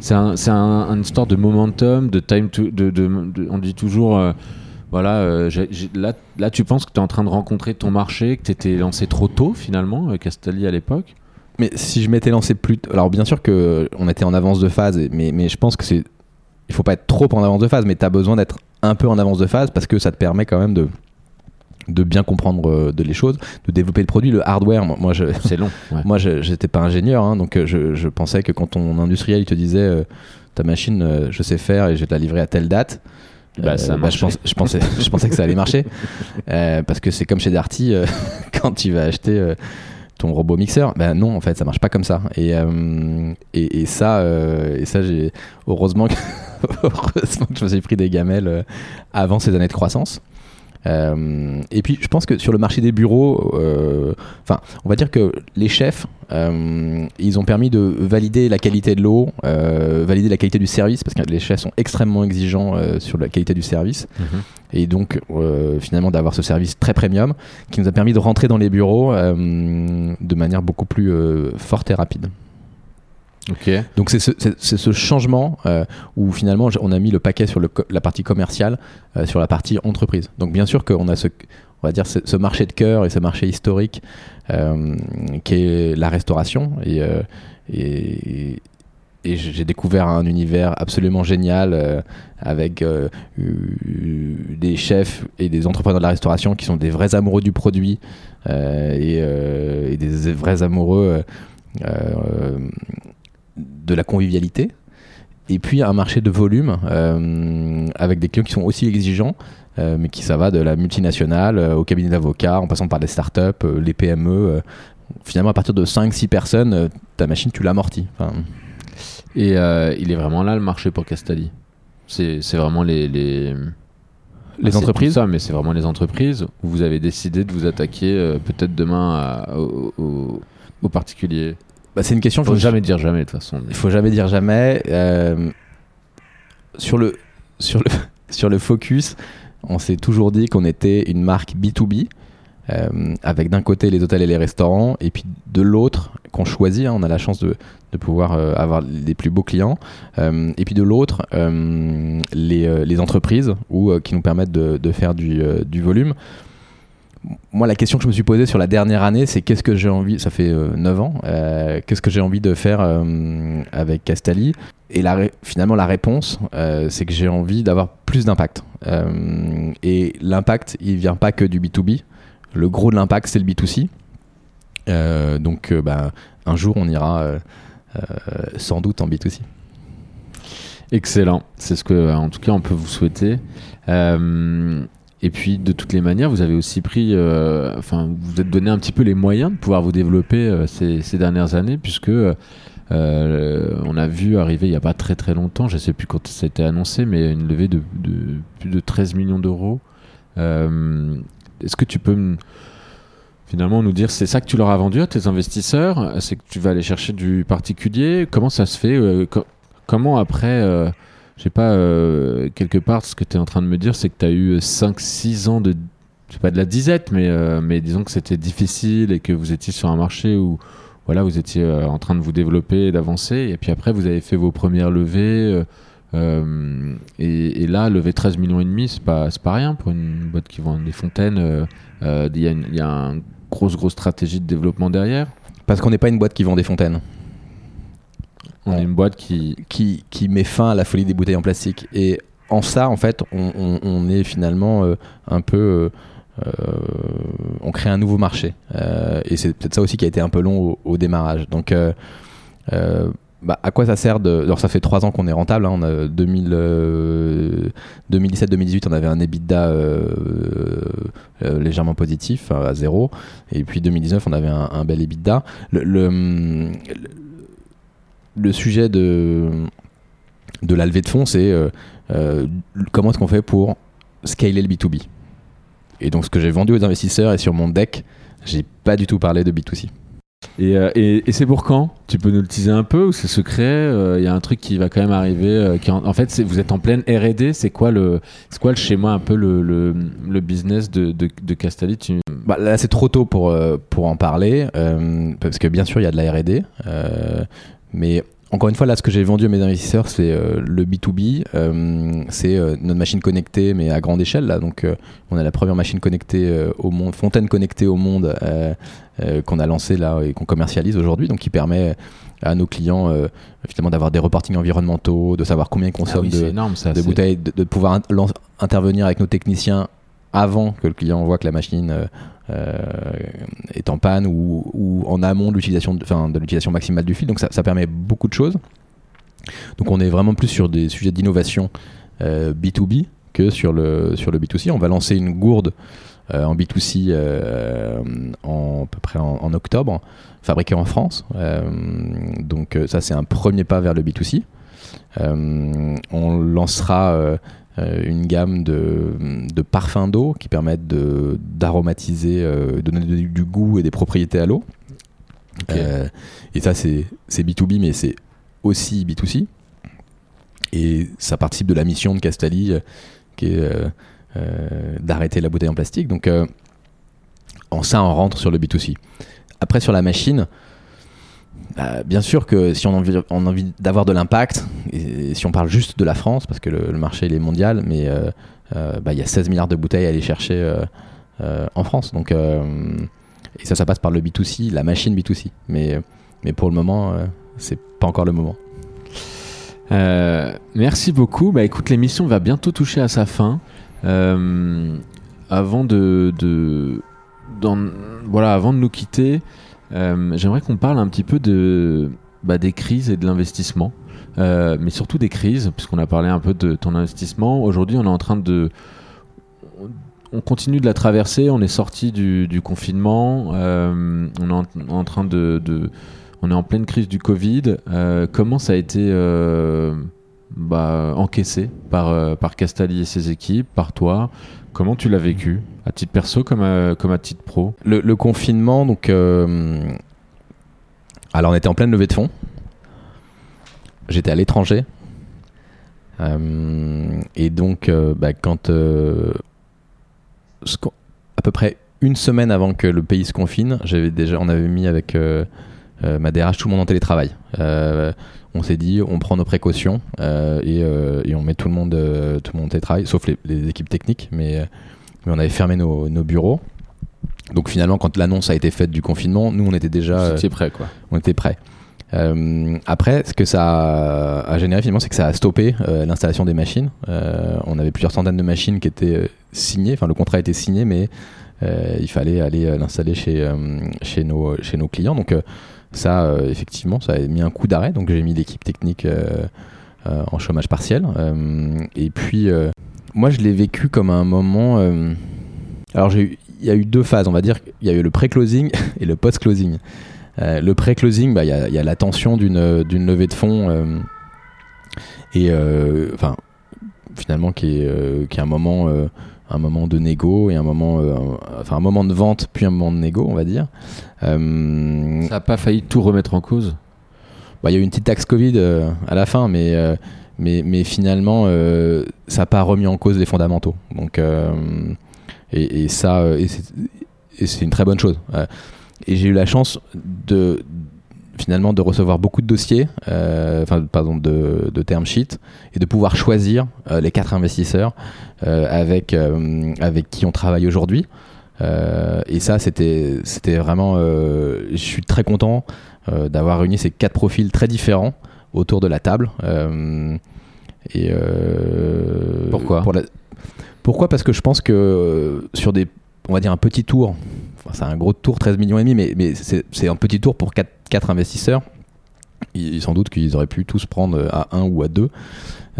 C'est un, c'est un, une histoire de momentum, de time to, de, de, on dit toujours, voilà, là, là, tu penses que tu es en train de rencontrer ton marché, que tu étais lancé trop tôt finalement, Castelli à l'époque? Mais si je m'étais lancé plus alors bien sûr que on était en avance de phase, mais, mais je pense que c'est, il faut pas être trop en avance de phase, mais tu as besoin d'être un peu en avance de phase parce que ça te permet quand même de de bien comprendre euh, de les choses, de développer le produit, le hardware. Moi, je, c'est long. moi, j'étais pas ingénieur, hein, donc euh, je, je, pensais que quand ton industriel il te disait euh, ta machine, je sais faire et je vais te la livrer à telle date. Bah, ça bah, je, pense, je, pensais, je pensais que ça allait marcher parce que c'est comme chez Darty quand tu vas acheter ton robot mixeur ben non en fait ça marche pas comme ça et euh, et, et, ça euh, et ça j'ai heureusement que heureusement que je me suis pris des gamelles avant ces années de croissance euh, et puis je pense que sur le marché des bureaux, euh, enfin, on va dire que les chefs, euh, ils ont permis de valider la qualité de l'eau, valider la qualité du service, parce que les chefs sont extrêmement exigeants sur la qualité du service. Mhm. Et donc, finalement, d'avoir ce service très premium qui nous a permis de rentrer dans les bureaux de manière beaucoup plus forte et rapide. Donc c'est ce, changement euh, où finalement on a mis le paquet sur la partie commerciale, euh, sur la partie entreprise. Donc bien sûr qu'on a ce, on va dire ce, marché de cœur et ce marché historique euh, qui est la restauration et, et, j'ai découvert un univers absolument génial avec des chefs et des entrepreneurs de la restauration qui sont des vrais amoureux du produit et, des vrais amoureux de la convivialité, et puis un marché de volume euh, avec des clients qui sont aussi exigeants, euh, mais qui ça va de la multinationale euh, au cabinet d'avocats, en passant par les startups, les PME. finalement, à partir de 5-6 personnes, ta machine, tu l'amortis. Enfin... Et il est vraiment là le marché pour Castali C'est vraiment les... les... Les entreprises ça, mais c'est vraiment les entreprises où vous avez décidé de vous attaquer peut-être demain aux particuliers bah, c'est une question. Faut, faut jamais dire jamais de toute façon. Il faut jamais dire jamais. Euh, sur le sur le sur le focus, on s'est toujours dit qu'on était une marque B2B. Euh, avec d'un côté les hôtels et les restaurants, et puis de l'autre, qu'on choisit, hein, on a la chance de, de pouvoir euh, avoir les plus beaux clients, et puis de l'autre, les, les, entreprises ou, qui nous permettent de, de faire du, du volume moi, la question que je me suis posée sur la dernière année, c'est qu'est-ce que j'ai envie, ça fait 9 euh, ans, euh, qu'est-ce que j'ai envie de faire euh, avec Castali Et finalement, la réponse, c'est que j'ai envie d'avoir plus d'impact. et l'impact, il vient pas que du B2B. Le gros de l'impact, c'est le B2C. donc, bah, un jour, on ira sans doute en B2C. Excellent. C'est ce que, en tout cas, on peut vous souhaiter. Et puis, de toutes les manières, vous avez aussi pris, euh, enfin, vous êtes donné un petit peu les moyens de pouvoir vous développer euh, ces, dernières années, puisque euh, on a vu arriver il n'y a pas très très longtemps, je ne sais plus quand ça a été annoncé, mais une levée de, de plus de 13 millions d'euros. Est-ce que tu peux finalement nous dire, c'est ça que tu leur as vendu à tes investisseurs? C'est que tu vas aller chercher du particulier? Comment ça se fait? Comment après je sais pas, euh, quelque part, ce que tu es en train de me dire, c'est que tu as eu 5-6 ans de, je pas de la disette, mais, euh, mais disons que c'était difficile et que vous étiez sur un marché où voilà, vous étiez euh, en train de vous développer et d'avancer. Et puis après, vous avez fait vos premières levées. Et, là, lever 13 millions et demi, c'est pas, pas rien pour une boîte qui vend des fontaines. Il y, a une, y a une grosse, grosse stratégie de développement derrière. Parce qu'on n'est pas une boîte qui vend des fontaines. On est une boîte qui... qui... qui met fin à la folie des bouteilles en plastique. Et en ça, en fait, on, on, est finalement euh, un peu. Euh, on crée un nouveau marché. Euh, et c'est peut-être ça aussi qui a été un peu long au, démarrage. Donc. Bah, à quoi ça sert de. Alors, ça fait trois ans qu'on est rentable. Hein. on a 2017-2018, on avait un EBITDA légèrement positif, à zéro. Et puis 2019, on avait un, bel EBITDA. le, le sujet de, de la levée de fonds, c'est euh, euh, comment est-ce qu'on fait pour scaler le B2B. Et donc ce que j'ai vendu aux investisseurs et sur mon deck, j'ai pas du tout parlé de B2C. Et, euh, et, et c'est pour quand? Tu peux nous le teaser un peu ou c'est secret? Il y a un truc qui va quand même arriver. euh, qui en, en fait, vous êtes en pleine R&D. C'est quoi le, c'est quoi le schéma un peu le, le, le business de, de, de Castelli tu... Bah, là, c'est trop tôt pour, pour en parler, parce que bien sûr, il y a de la RD. Mais encore une fois, là, ce que j'ai vendu à mes investisseurs, c'est euh, le B2B. euh, c'est euh, notre machine connectée, mais à grande échelle. Là. Donc, on a la première machine connectée au monde, fontaine connectée au monde, qu'on a lancée là et qu'on commercialise aujourd'hui. Donc, qui permet à nos clients finalement d'avoir des reportings environnementaux, de savoir combien ils Ah consomment oui, de, c'est énorme ça. de c'est- bouteilles, de, de pouvoir in- intervenir avec nos techniciens avant que le client voit que la machine est en panne ou, en amont de l'utilisation de, de l'utilisation maximale du fil. Donc ça, permet beaucoup de choses. Donc on est vraiment plus sur des sujets d'innovation euh, B2B que sur le, sur le B2C. On va lancer une gourde euh, en B2C euh, en, à peu près en, octobre, fabriquée en France. Euh, donc euh, ça c'est un premier pas vers le B2C. Euh, on lancera euh, euh, une gamme de, de parfums d'eau qui permettent de- d'aromatiser, euh, donner du, du goût et des propriétés à l'eau. Euh, et ça, c'est c'est B2B, mais c'est aussi B2C. Et ça participe de la mission de Castelli, euh, qui est euh, euh, d'arrêter la bouteille en plastique. Donc, euh, en ça, on rentre sur le B2C. Après, sur la machine, bah, bien sûr que si on a envie, d'avoir de l'impact, si on parle juste de la France, parce que le, marché est mondial, mais euh, euh, bah, il y a 16 milliards de bouteilles à aller chercher euh, en France. Donc, et ça, ça passe par le B2C, la machine B2C. Mais, pour le moment, c'est pas encore le moment. Merci beaucoup. Bah écoute, l'émission va bientôt toucher à sa fin. Avant de, voilà, avant de nous quitter, j'aimerais qu'on parle un petit peu bah, des crises et de l'investissement, Euh, mais surtout des crises, puisqu'on a parlé un peu de ton investissement. Aujourd'hui, on est en train de on continue de la traverser, on est sorti du, confinement, euh, on est en, train de, on est en pleine crise du Covid. Euh, comment ça a été euh, bah, encaissé par, euh, par Castali et ses équipes, par toi? Comment tu l'as vécu À titre perso comme à, titre pro? Le, confinement, donc. euh, alors, on était en pleine levée de fonds. J'étais à l'étranger. Euh, et donc, euh, bah, quand. à peu près une semaine avant que le pays se confine, j'avais déjà, on avait mis avec ma DRH tout le monde en télétravail. On s'est dit, on prend nos précautions euh, et, euh, et on met tout le monde, euh, tout le monde en télétravail, sauf les, les équipes techniques, mais, euh, mais on avait fermé nos, nos bureaux. Donc finalement, quand l'annonce a été faite du confinement, nous on était déjà, prêt quoi on était prêts. Euh, après, ce que ça a, généré finalement, c'est que ça a stoppé l'installation des machines. On avait plusieurs centaines de machines qui étaient signées, enfin le contrat était signé, mais il fallait aller l'installer chez, chez, nos, chez nos clients. Donc ça, euh, effectivement, ça a mis un coup d'arrêt. Donc j'ai mis l'équipe technique euh, euh, en chômage partiel. Et puis, moi, je l'ai vécu comme un moment. alors il y a eu deux phases, on va dire. Il y a eu le pré-closing et le post-closing. Le pré-closing, bah, il y, a, y a la tension d'une levée de fonds et enfin finalement qui est, un moment un moment de négo et un moment euh, enfin un moment de vente puis un moment de négo on va dire. Euh, Ça n'a pas failli tout remettre en cause? Bah, il y a eu une petite taxe Covid euh, à la fin, mais, mais, mais finalement, ça n'a pas remis en cause les fondamentaux. Donc, et, et ça, et c'est- une très bonne chose. Et j'ai eu la chance de finalement de recevoir beaucoup de dossiers, euh, enfin pardon, de, de term sheets, et de pouvoir choisir euh, les quatre investisseurs euh, avec, avec qui on travaille aujourd'hui. Et ça, c'était c'était vraiment. je suis très content d'avoir réuni ces quatre profils très différents autour de la table. Et Pourquoi? pour la- Pourquoi? Parce que je pense que sur des, on va dire un petit tour, c'est un gros tour, 13 millions et demi, mais, c'est un petit tour pour quatre, quatre investisseurs. Il- sans doute qu'ils auraient pu tous prendre à un ou à deux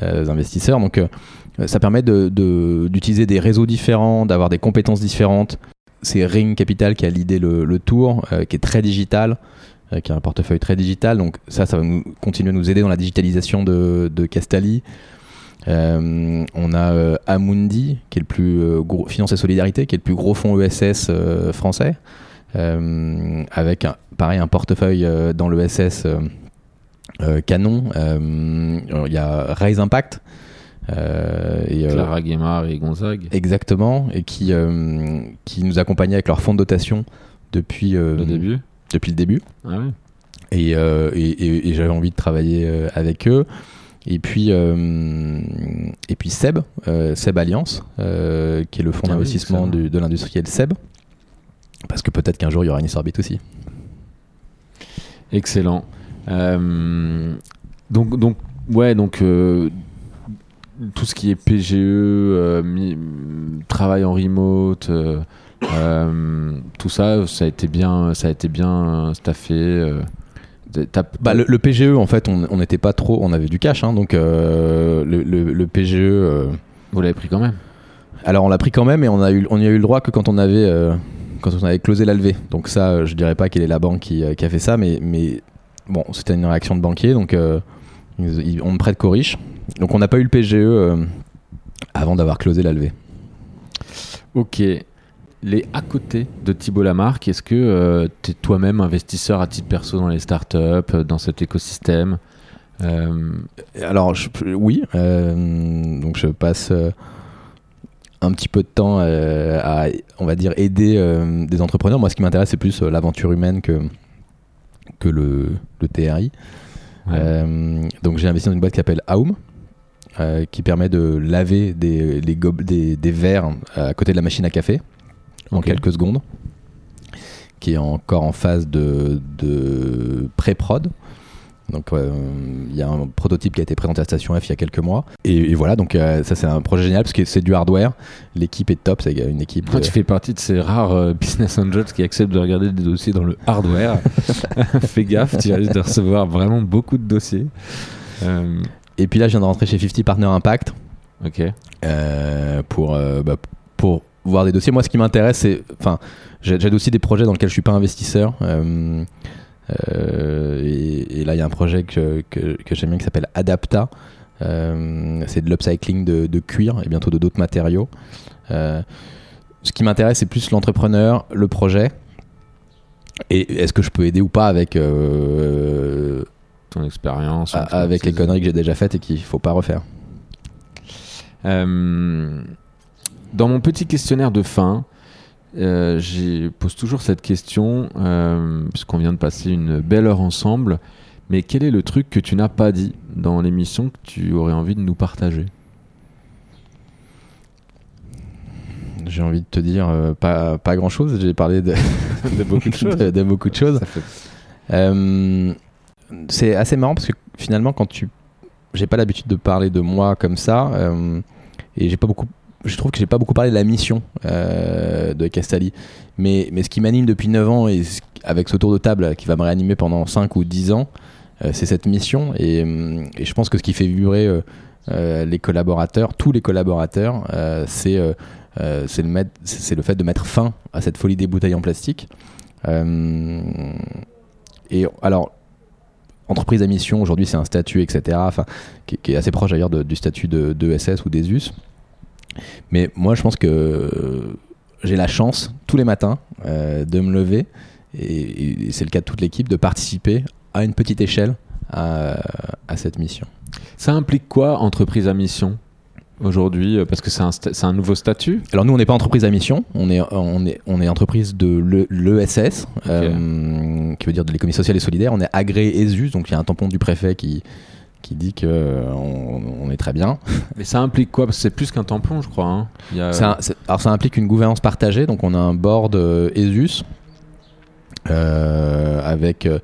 euh, investisseurs. Donc euh, ça permet d'utiliser des réseaux différents, d'avoir des compétences différentes. C'est Ring Capital qui a l'idée le, le tour, euh, qui est très digital, qui a un portefeuille très digital. Donc ça, ça va nous, continuer à nous aider dans la digitalisation de, de Castali. Euh, on a euh, Amundi, qui est le plus euh, gros, Finance et Solidarité, qui est le plus gros fonds ESS français, avec un, pareil un portefeuille dans le SS euh, Canon. Il y a Raise Impact. euh, et, euh, Clara Guémard et Gonzague. Exactement, et qui, euh, qui nous accompagnait avec leur fonds de dotation depuis, Au début depuis le début. Ah ouais. Et, et, et- et j'avais envie de travailler avec eux. Et puis, euh, et puis Seb, euh, Seb Alliance, euh, qui est le fonds Ah d'investissement de l'industriel Seb. Parce que peut-être qu'un jour il y aura une Orbit aussi. Excellent. Donc, donc, ouais, donc tout ce qui est PGE, mi- travail en remote, tout ça, ça a été bien, ça a été bien staffé. Bah, le, le PGE, en fait, on n'était pas trop. On avait du cash, hein, donc euh, le, le- le PGE. euh, Vous l'avez pris quand même. alors on l'a pris quand même, et on a eu, on y a eu le droit que quand on avait, euh, quand on avait closé la levée. Donc ça, euh, je dirais pas quelle est la banque qui, euh, qui a fait ça, mais, mais bon, c'était une réaction de banquier, donc euh, ils- ils- on ne prête qu'aux riches. Donc on n'a pas eu le PGE euh, avant d'avoir closé la levée. Ok. Les à côté de Thibault Lamarck, est-ce que tu es toi-même investisseur à titre perso dans les startups, euh, dans cet écosystème? Euh, Alors je- oui, euh, donc je passe euh, un petit peu de temps euh, à, on va dire, aider euh, des entrepreneurs. Moi, ce qui m'intéresse, c'est plus euh, l'aventure humaine que, que le, le TRI. ouais. Euh, donc j'ai investi dans une boîte qui s'appelle Aum, euh, qui permet de laver des, les gobe- des, des verres à côté de la machine à café en quelques secondes, qui est encore en phase de, de pré-prod. Donc euh, il y a un prototype qui a été présenté à Station F il y a quelques mois. Et, et voilà, donc euh, ça c'est un projet génial parce que c'est du hardware. L'équipe est top, c'est une équipe... Toi, de- tu fais partie de ces rares euh, business angels qui acceptent de regarder des dossiers dans le hardware. Fais gaffe, tu risques de recevoir vraiment beaucoup de dossiers. Euh, Et puis là je viens de rentrer chez 50 Partner Impact. ok. pour, bah, pour voir des dossiers. Moi, ce qui m'intéresse, c'est. Enfin, j'ai- j'aide aussi des projets dans lesquels je suis pas investisseur. euh, euh, et, et là, il y a un projet que, que, que j'aime bien qui s'appelle Adapta. Euh, c'est de l'upcycling de, de cuir et bientôt de d'autres matériaux. Ce qui m'intéresse, c'est plus l'entrepreneur, le projet. Et est-ce que je peux aider ou pas avec, Ton expérience. avec les conneries que j'ai déjà faites et qu'il faut pas refaire? Euh, dans mon petit questionnaire de fin, euh, je pose toujours cette question, euh, puisqu'on vient de passer une belle heure ensemble. Mais quel est le truc que tu n'as pas dit dans l'émission que tu aurais envie de nous partager? J'ai envie de te dire euh, pas, pas grand chose. J'ai parlé de, De beaucoup de choses. de, de beaucoup de choses. Euh, c'est assez marrant parce que finalement, quand tu. J'ai pas l'habitude de parler de moi comme ça. euh, et j'ai pas beaucoup. Je trouve que j'ai pas beaucoup parlé de la mission euh, de Castali. Mais, mais ce qui m'anime depuis 9 ans et avec ce tour de table qui va me réanimer pendant 5 ou 10 ans, euh, c'est cette mission. Et, euh, et je pense que ce qui fait vibrer euh, les collaborateurs, tous les collaborateurs, c'est le, le fait de mettre fin à cette folie des bouteilles en plastique. Et alors, entreprise à mission, aujourd'hui, c'est un statut, etc., qui, est assez proche d'ailleurs du statut de, de ou des US. Mais moi, je pense que euh, j'ai la chance, tous les matins, euh, de me lever, et, et c'est le cas de toute l'équipe, de participer à une petite échelle à, à cette mission. Ça implique quoi, entreprise à mission aujourd'hui euh, Parce que c'est un, nouveau statut? Alors nous, on n'est pas entreprise à mission, on est, on est, on est entreprise de l'E- l'ESS, euh, qui veut dire de l'économie sociale et solidaire. On est agréé ESUS, donc il y a un tampon du préfet qui, qui dit qu'on on est très bien. Mais ça implique quoi? Parce que c'est plus qu'un tampon, je crois. hein. Il y a- Ça, c'est- alors ça implique une gouvernance partagée, donc on a un board euh, ESUS euh, avec, euh,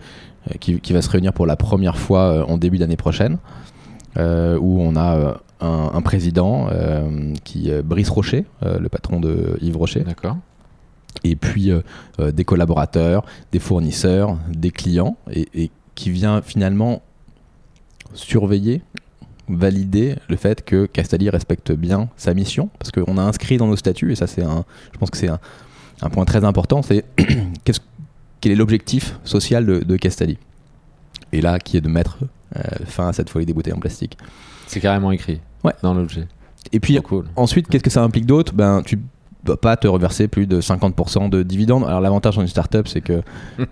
qui, qui va se réunir pour la première fois euh, en début d'année prochaine, euh, où on a euh, un, un président euh, qui Brice Rocher, euh, le patron de Yves Rocher, D'accord. et puis euh, euh, des collaborateurs, des fournisseurs, des clients, et, et qui vient finalement surveiller, valider le fait que Castali respecte bien sa mission, parce qu'on a inscrit dans nos statuts, et ça c'est un, je pense que c'est un, un point très important, c'est qu'est-ce- quel est l'objectif social de, de Et là, qui est de mettre euh, fin à cette folie des bouteilles en plastique. C'est carrément écrit Ouais. dans l'objet. Et puis cool. Ensuite, qu'est-ce que ça implique d'autre? Ben, tu, va pas te reverser plus de 50% de dividendes. Alors l'avantage dans une startup, c'est que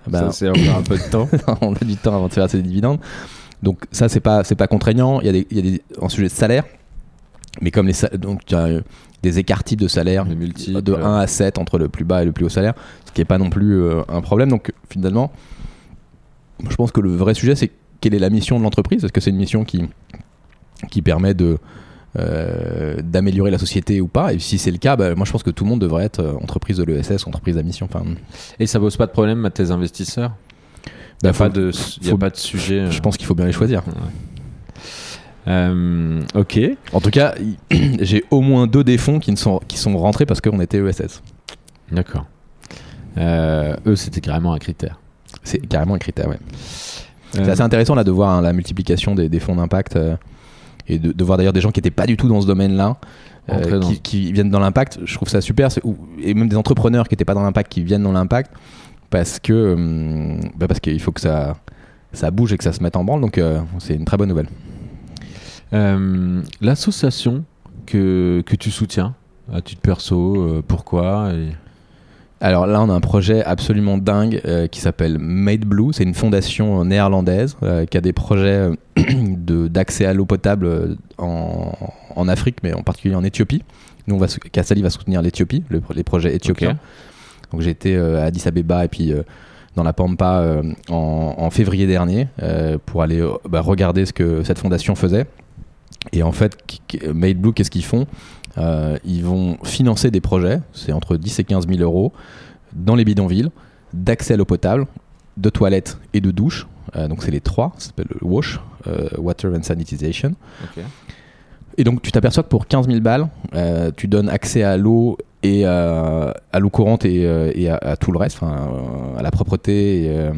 bah, ça c'est encore un peu de temps. on a du temps avant de faire des dividendes. Donc ça c'est pas c'est pas contraignant. Il y a des, il y a des en sujet de salaire, mais comme les donc tu as des écarts types de salaire de 1 à 7 entre le plus bas et le plus haut salaire, ce qui est pas non plus euh, un problème. Donc finalement, je pense que le vrai sujet c'est quelle est la mission de l'entreprise Est-ce que c'est une mission qui qui permet de euh, d'améliorer la société ou pas? Et si c'est le cas, bah, moi je pense que tout le monde devrait être euh, entreprise de l'ESS, entreprise à mission. Enfin, et ça pose pas de problème à tes investisseurs? Il n'y a, pas de, a pas de sujet. Euh. Je pense qu'il faut bien les choisir. ok. En tout cas, j'ai au moins deux des fonds qui, ne sont, qui sont rentrés parce qu'on était ESS. D'accord. eux, c'était carrément un critère. C'est carrément un critère, ouais. C'est assez intéressant là de voir hein, la multiplication des, des fonds d'impact et de, voir d'ailleurs des gens qui n'étaient pas du tout dans ce domaine-là. Euh, qui, viennent dans l'impact, je trouve ça super. Et même des entrepreneurs qui n'étaient pas dans l'impact qui viennent dans l'impact parce que hum, bah parce qu'il faut que ça, ça bouge et que ça se mette en branle. Donc euh, c'est une très bonne nouvelle. Euh, l'association que, que tu soutiens à titre perso, pourquoi alors là, on a un projet absolument dingue euh, qui s'appelle Made Blue. C'est une fondation néerlandaise euh, qui a des projets euh, d'accès à l'eau potable en, Afrique, mais en particulier en Éthiopie. Nous, on va, Kassali va soutenir l'Éthiopie, les projets éthiopiens. Donc j'ai été à Addis Abeba et puis dans la Pampa en, février dernier pour aller bah, regarder ce que cette fondation faisait. Et en fait, Made Blue, qu'est-ce qu'ils font? Euh, ils vont financer des projets, c'est entre 10 et 15 000 euros, dans les bidonvilles, d'accès à l'eau potable, de toilettes et de douche. Euh, donc c'est les trois, ça s'appelle le WASH, euh, Water and Sanitization. Et donc tu t'aperçois que pour 15 000 balles, tu donnes accès à l'eau et à l'eau courante et, à, tout le reste, à la propreté et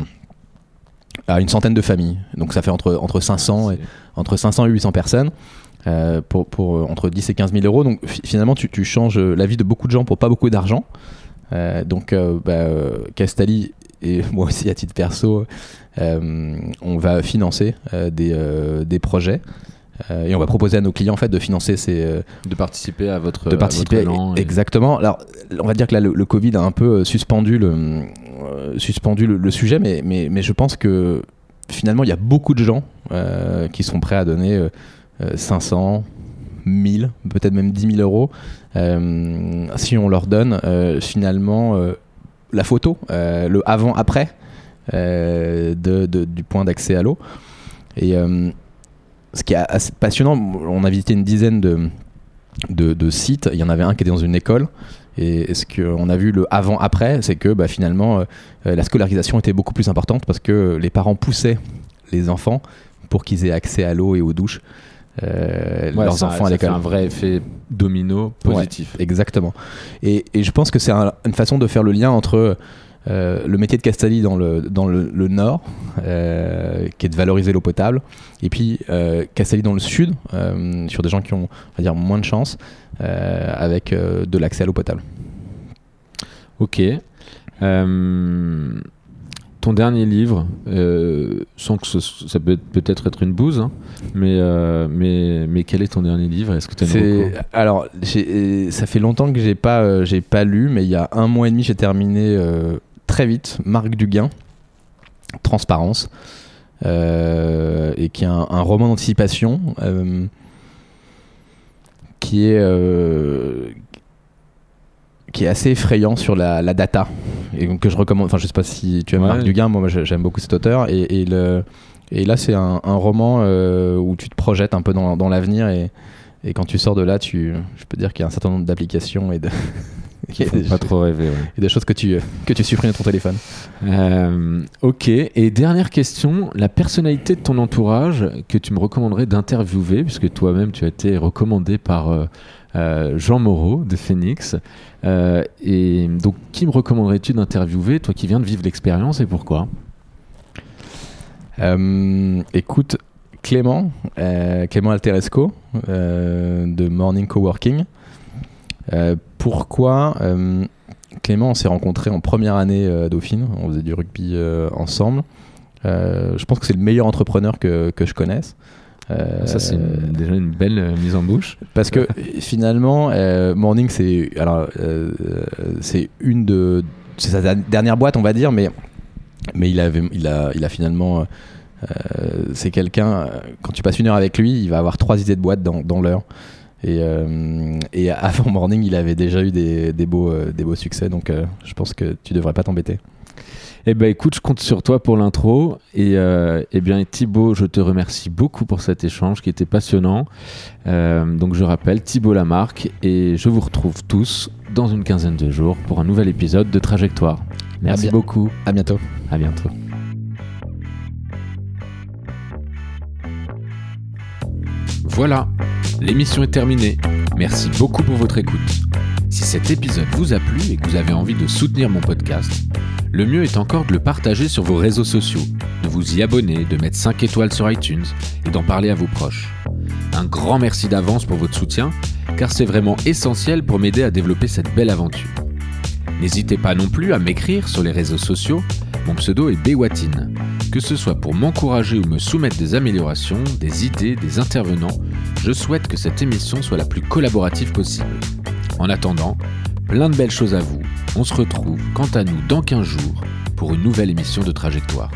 à une centaine de familles. Donc ça fait entre, entre, 500, et, entre 500 et 800 personnes. Euh, pour, pour, euh, entre 10 et 15 000 euros. Donc finalement, tu, tu, changes la vie de beaucoup de gens pour pas beaucoup d'argent. Euh, donc bah, Castali et moi aussi à titre perso, on va financer des, des projets. Et on va proposer à nos clients en fait de financer ces de participer à votre de participer exactement alors on va dire que là le, Covid a un peu suspendu le suspendu le, sujet mais, mais mais je pense que finalement il y a beaucoup de gens qui sont prêts à donner 500, 1000, peut-être même 10 000 euros, euh, si on leur donne euh, finalement euh, la photo, le avant-après du point d'accès à l'eau. Et ce qui est assez passionnant, on a visité une dizaine de, de, sites, il y en avait un qui était dans une école. Et ce qu'on a vu le avant-après, c'est que bah, finalement, la scolarisation était beaucoup plus importante parce que les parents poussaient les enfants pour qu'ils aient accès à l'eau et aux douches. Euh, leurs enfants à l'école. C'est un vrai effet domino positif. exactement. Et, et, je pense que c'est une façon de faire le lien entre euh, le métier de Castelli dans le, dans le, nord, euh, qui est de valoriser l'eau potable, et puis Castelli dans le sud, sur des gens qui ont on va dire, moins de chance, avec de l'accès à l'eau potable. Ok. Ton dernier livre, euh, sans que ça peut peut-être être une bouse, hein, mais, euh, mais, mais quel est ton dernier livre? Est-ce que tu Alors, ça fait longtemps que j'ai pas, euh, j'ai pas lu, mais il y a un mois et demi, j'ai terminé très vite Marc Duguin, Transparence, et qui est un, roman d'anticipation qui est qui est assez effrayant sur la, data et que je recommande. Enfin, je sais pas si tu aimes Marc Duguin, moi j'aime beaucoup cet auteur et, le, et là c'est un, roman euh, où tu te projettes un peu dans, dans l'avenir et, et, quand tu sors de là, tu, je peux dire qu'il y a un certain nombre d'applications et de qui faut pas trop rêver. Et des choses que tu, que tu supprimes de ton téléphone. Euh, ok. Et dernière question, la personnalité de ton entourage que tu me recommanderais d'interviewer, puisque toi-même tu as été recommandé par euh, euh, Jean Moreau de Phoenix. Euh, et donc, qui me recommanderais-tu d'interviewer, toi qui viens de vivre l'expérience et pourquoi? Euh, Écoute, Clément, Clément Alteresco de Morning Coworking. Pourquoi Clément, on s'est rencontré en première année à Dauphine, on faisait du rugby ensemble. je pense que c'est le meilleur entrepreneur que, que je connaisse. Euh, Ça, c'est déjà une belle euh, mise en bouche. Parce que finalement, euh, Morning, c'est alors euh, c'est une de c'est sa der- dernière boîte, on va dire, mais mais il avait il a il a finalement euh, c'est quelqu'un euh, quand tu passes une heure avec lui, il va avoir trois idées de boîte dans, dans l'heure. Et, euh, et avant Morning, il avait déjà eu des, des beaux euh, des beaux succès, donc euh, je pense que tu devrais pas t'embêter. Eh ben écoute, je compte sur toi pour l'intro. Et eh bien Thibaut, je te remercie beaucoup pour cet échange qui était passionnant. Donc je rappelle Thibaut Lamarque et je vous retrouve tous dans une quinzaine de jours pour un nouvel épisode de Trajectoire. Merci beaucoup. À bientôt. À bientôt. Voilà, l'émission est terminée. Merci beaucoup pour votre écoute. Si cet épisode vous a plu et que vous avez envie de soutenir mon podcast, le mieux est encore de le partager sur vos réseaux sociaux, de vous y abonner, de mettre 5 étoiles sur iTunes et d'en parler à vos proches. Un grand merci d'avance pour votre soutien, car c'est vraiment essentiel pour m'aider à développer cette belle aventure. N'hésitez pas non plus à m'écrire sur les réseaux sociaux, mon pseudo est Bewatine. Que ce soit pour m'encourager ou me soumettre des améliorations, des idées, des intervenants, je souhaite que cette émission soit la plus collaborative possible. En attendant, plein de belles choses à vous. On se retrouve quant à nous dans 15 jours pour une nouvelle émission de Trajectoire.